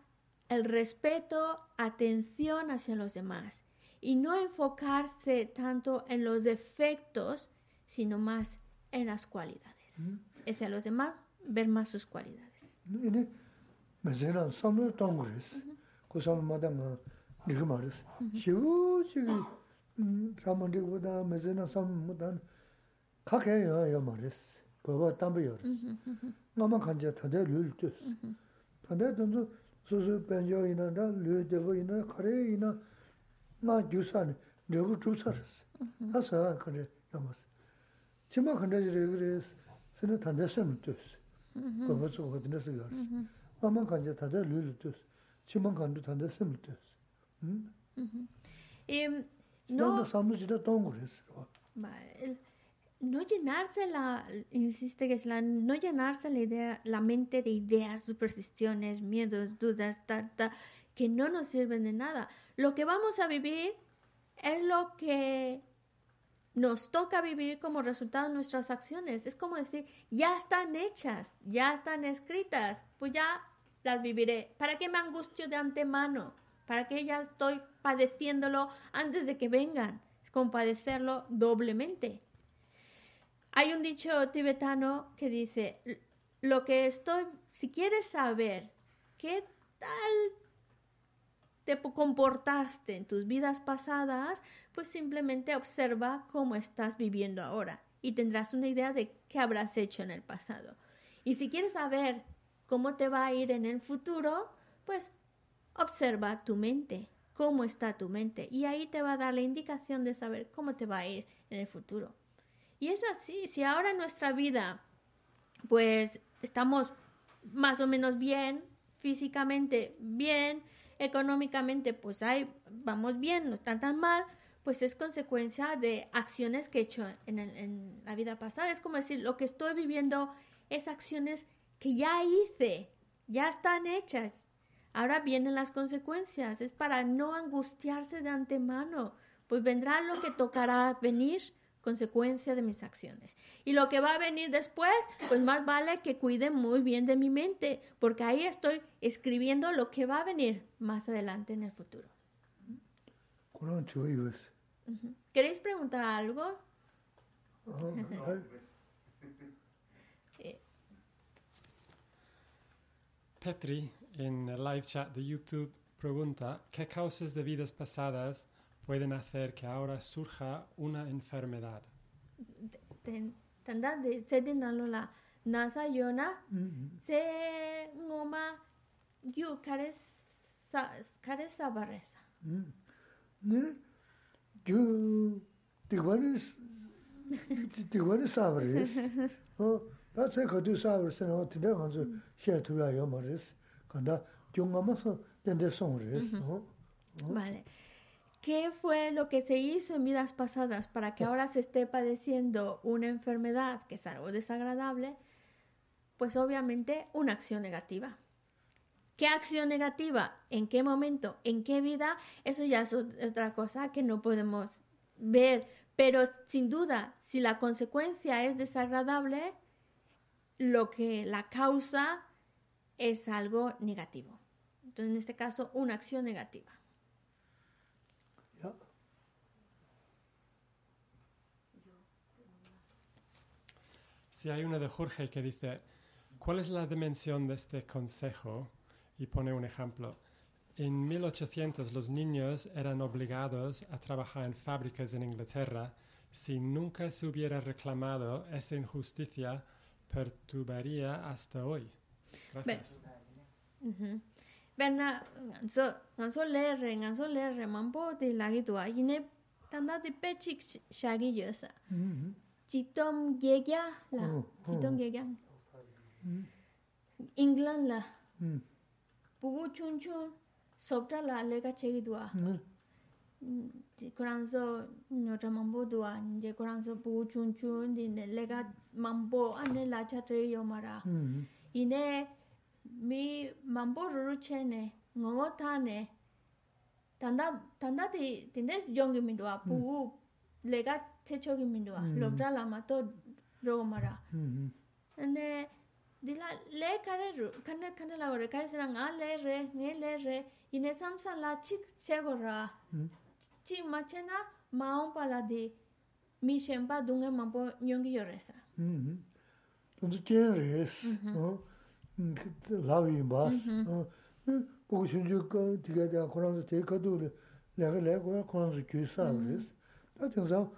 el respeto, atención hacia los demás y no enfocarse tanto en los defectos, sino más en las cualidades. Hacia los demás, ver más sus cualidades. rāma rīgū dā mē zē nā sāma mū dā kā kē yā yā mā rīs, bāba tāmba yorisi. Mm-hmm, mm-hmm. Ngāma kāñcā tāndē lūl tūs. Mm-hmm. Tāndē tāndu sūsū bēngyō inā rā, lū dēvō inā, kārē inā, ngā gyūsā nī, rēgu chūsā rīsi. Tā sā kāñcā yāmas. Chīmā kāñcā jī rēgu rīsi, sīnā tāndē sēm tūs. Bāba tsū kā tīnā sī yorisi. Ngāma kāñcā tāndē lūl tūs. Chīmā kāñcā tāndē sēm tūs. Nō... Hmm? Nāndā sāmu jidā tōngu rīsi rō. No llenarse la, insiste la, no llenarse la idea, la mente de ideas, supersticiones, miedos, dudas, ta, ta, que no nos sirven de nada. Lo que vamos a vivir es lo que nos toca vivir como resultado de nuestras acciones. Es como decir, ya están hechas, ya están escritas, pues ya las viviré. ¿Para qué me angustio de antemano? ¿Para qué ya estoy padeciéndolo antes de que vengan? Es como padecerlo doblemente. Hay un dicho tibetano que dice, lo que estoy, si quieres saber qué tal te po- comportaste en tus vidas pasadas, pues simplemente observa cómo estás viviendo ahora y tendrás una idea de qué habrás hecho en el pasado. Y si quieres saber cómo te va a ir en el futuro, pues observa tu mente, cómo está tu mente y ahí te va a dar la indicación de saber cómo te va a ir en el futuro. Y es así, si ahora en nuestra vida pues estamos más o menos bien, físicamente bien, económicamente pues ahí vamos bien, no está tan mal, pues es consecuencia de acciones que he hecho en, en la vida pasada. Es como decir, lo que estoy viviendo es acciones que ya hice, ya están hechas. Ahora vienen las consecuencias, es para no angustiarse de antemano, pues vendrá lo que tocará venir consecuencia de mis acciones. Y lo que va a venir después, pues más vale que cuide muy bien de mi mente, porque ahí estoy escribiendo lo que va a venir más adelante en el futuro. ¿Queréis preguntar algo? Petri, en el live chat de YouTube, pregunta, ¿qué causas de vidas pasadas pueden hacer que ahora surja una enfermedad? Tanda de se dinalo la nasa yona se ngoma gyu kare sa kare sabaresa. Ne, gyu digwani, digwani sabris. Da tse kadu sabris, na tine kanzu xie tuya yo ma res. Kanda gyu nga ma so dende song res. Vale. ¿Qué fue lo que se hizo en vidas pasadas para que ahora se esté padeciendo una enfermedad que es algo desagradable? Pues obviamente una acción negativa. ¿Qué acción negativa? ¿En qué momento? ¿En qué vida? Eso ya es ot- otra cosa que no podemos ver. Pero sin duda, si la consecuencia es desagradable, lo que la causa es algo negativo. Entonces, en este caso, una acción negativa. Si hay una de Jorge que dice, ¿cuál es la dimensión de este consejo? Y pone un ejemplo. En 1800 los niños eran obligados a trabajar en fábricas en Inglaterra. Si nunca se hubiera reclamado, esa injusticia perturbaría hasta hoy. Gracias. Mhm. Berna nganso nganso lerre nganso lerre mambo de lagi tua ine tanda de pechik shagi yosa. chitom gegya la. Oh, oh. Chitom gegya. England la. Hmm. Bubu chun chun sopta la lega chegi dua. Hmm. Kuranzo nyota mambo dua. Nje kuranzo bubu chun chun dine lega mambo ane la cha tre yo mara hmm. ine mi mambo ruru che ne ngongo ta ne tanda tanda di dine yongi mi dua. Bubu lega chechogi mindwa lobra lama to rogomara. Ane dila le kare ru kane kane la gore kai sira nga le re nge le re ine samsa la chik chego ra chi machena maon pala di mi shempa dunga mampo nyongi yoresa ᱛᱚᱱᱡᱤ ᱠᱮᱨᱮᱥ ᱚ ᱞᱟᱵᱤ ᱵᱟᱥ ᱚ 보고 준주가 되게 내가 코로나 때 가도 내가 내가 코로나 규사를 했어. 다 등상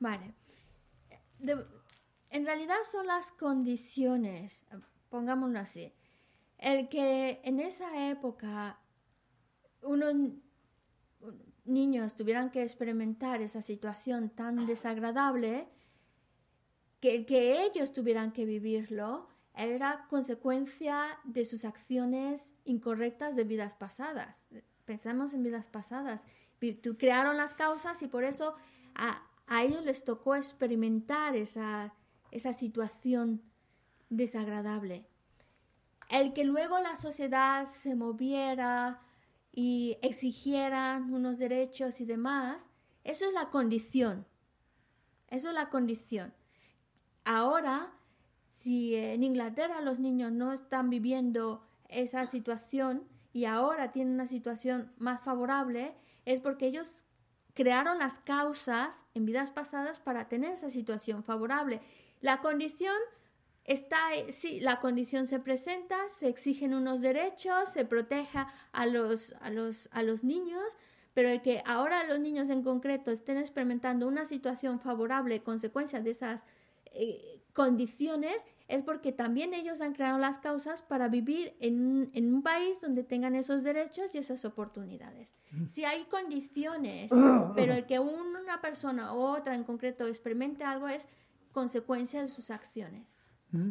Vale. De- en realidad son las condiciones, pongámoslo así. El que en esa época unos niños tuvieran que experimentar esa situación tan desagradable, que, que ellos tuvieran que vivirlo, era consecuencia de sus acciones incorrectas de vidas pasadas. Pensamos en vidas pasadas. Crearon las causas y por eso a, a ellos les tocó experimentar esa, esa situación desagradable. El que luego la sociedad se moviera y exigiera unos derechos y demás, eso es la condición. Eso es la condición. Ahora, si en Inglaterra los niños no están viviendo esa situación y ahora tienen una situación más favorable, es porque ellos crearon las causas en vidas pasadas para tener esa situación favorable. La condición está, sí, la condición se presenta, se exigen unos derechos, se protege a los, a los, a los niños, pero el que ahora los niños en concreto estén experimentando una situación favorable, consecuencia de esas eh, condiciones es porque también ellos han creado las causas para vivir en, en un país donde tengan esos derechos y esas oportunidades. Si hay condiciones, pero el que un, una persona u otra en concreto experimente algo es consecuencia de sus acciones. Mm.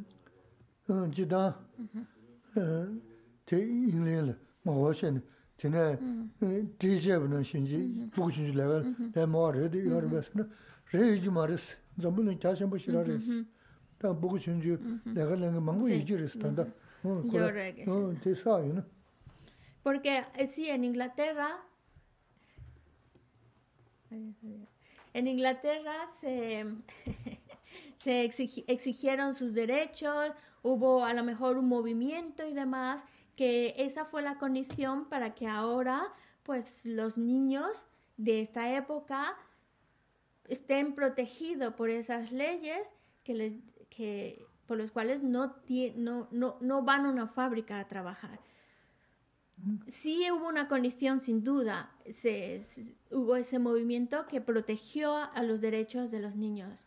Uh -huh. tene tijeb na mm. shinji zambulan kya shenpo shiraris. Tā buku shunju laga laga mangu yijiris tanda. Te sāyu na. Porque eh, sí, en Inglaterra, en Inglaterra se, se exigieron sus derechos, hubo a lo mejor un movimiento y demás, que esa fue la condición para que ahora, pues los niños de esta época estén protegidos por esas leyes que les, que, por los cuales no, no, no, no van a una fábrica a trabajar. Sí hubo una condición, sin duda, se, se- hubo ese movimiento que protegió a los derechos de los niños.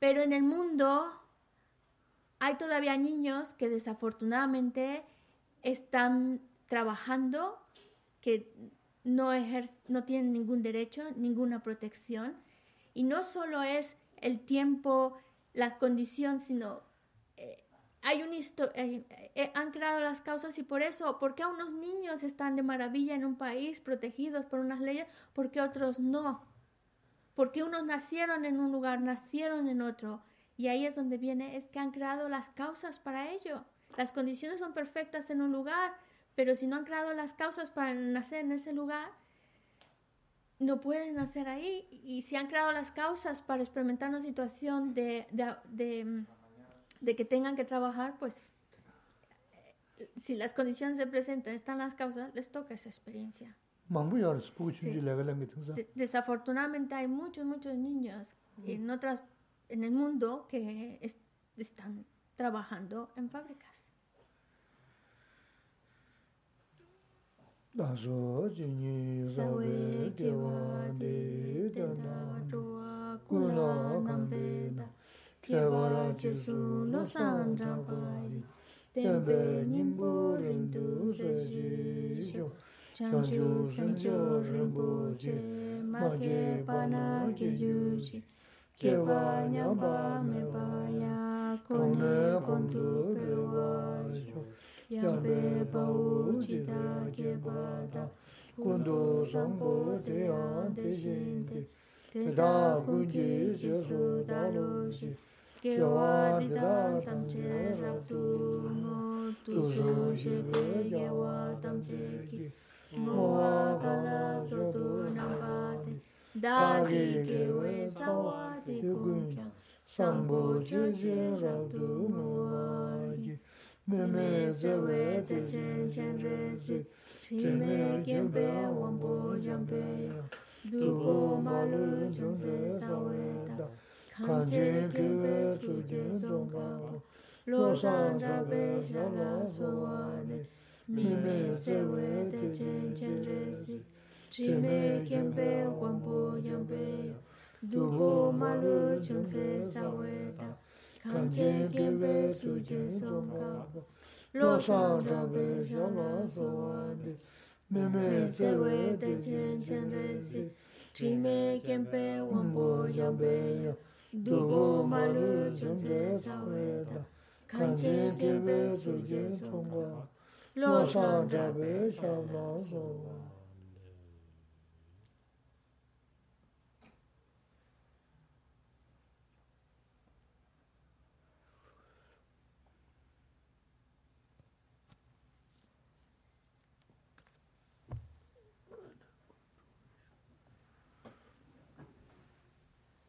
Pero en el mundo hay todavía niños que desafortunadamente están trabajando, que no, ejer- no tienen ningún derecho, ninguna protección. Y no solo es el tiempo, la condición, sino eh, hay un histo- eh, eh, han creado las causas y por eso, ¿por qué unos niños están de maravilla en un país protegidos por unas leyes, por qué otros no? Porque unos nacieron en un lugar, nacieron en otro. Y ahí es donde viene, es que han creado las causas para ello. Las condiciones son perfectas en un lugar, pero si no han creado las causas para nacer en ese lugar, no pueden nacer ahí. Y si han creado las causas para experimentar una situación de, de, de, de que tengan que trabajar, pues eh, si las condiciones se presentan, están las causas, les toca esa experiencia. Sí. Desafortunadamente hay muchos, muchos niños en otras en el mundo que están trabajando en fábricas. dāso jīñī sāvē kēwā dē dāna chua kūlā kāmbē dā kēwā rā jēsū lō sāṅ rāpāyī tēmbē nīmbō rīntū sēsī shō chāngchū sāngchō rīmbō jē mā kē pānā kē yū jī kēwā nyāmbā mē pāyā kōnē kōntū kēwā yāmbē pāwū jidā kēpātā kundu sāmbū tēyān tēshīnti tētā kuñjī jēsū tālūshī kēwā tētā tamchē rāptū ngō tūsū shībē kēwā tamchē kī ngōwā kālā tsotū nāmbātē dāgī kēwē tsāwā tē kuñkyāng sāmbū jēsī rāptū ngōwā namba te, da ki kewe zawa di kun kyang, sambo je je ra tu mo ji me me ze we te chen chen re si chi me kien pe wang po jang pe yo, du po ma lu chung se sa we da, kan che kien pe su je song ka po, lo san ja pe sha la so wa de, mi me se we te chen chen re si, chi me kien pe wang po jang pe yo, kanchen kebe suchen songa, lo shang chabe shama sowande, meme tsewe techen chen resi, trime kempe wambo yambe ya, dugo malu chunze saweda, kanchen kebe suchen songa, lo shang chabe shama sowande.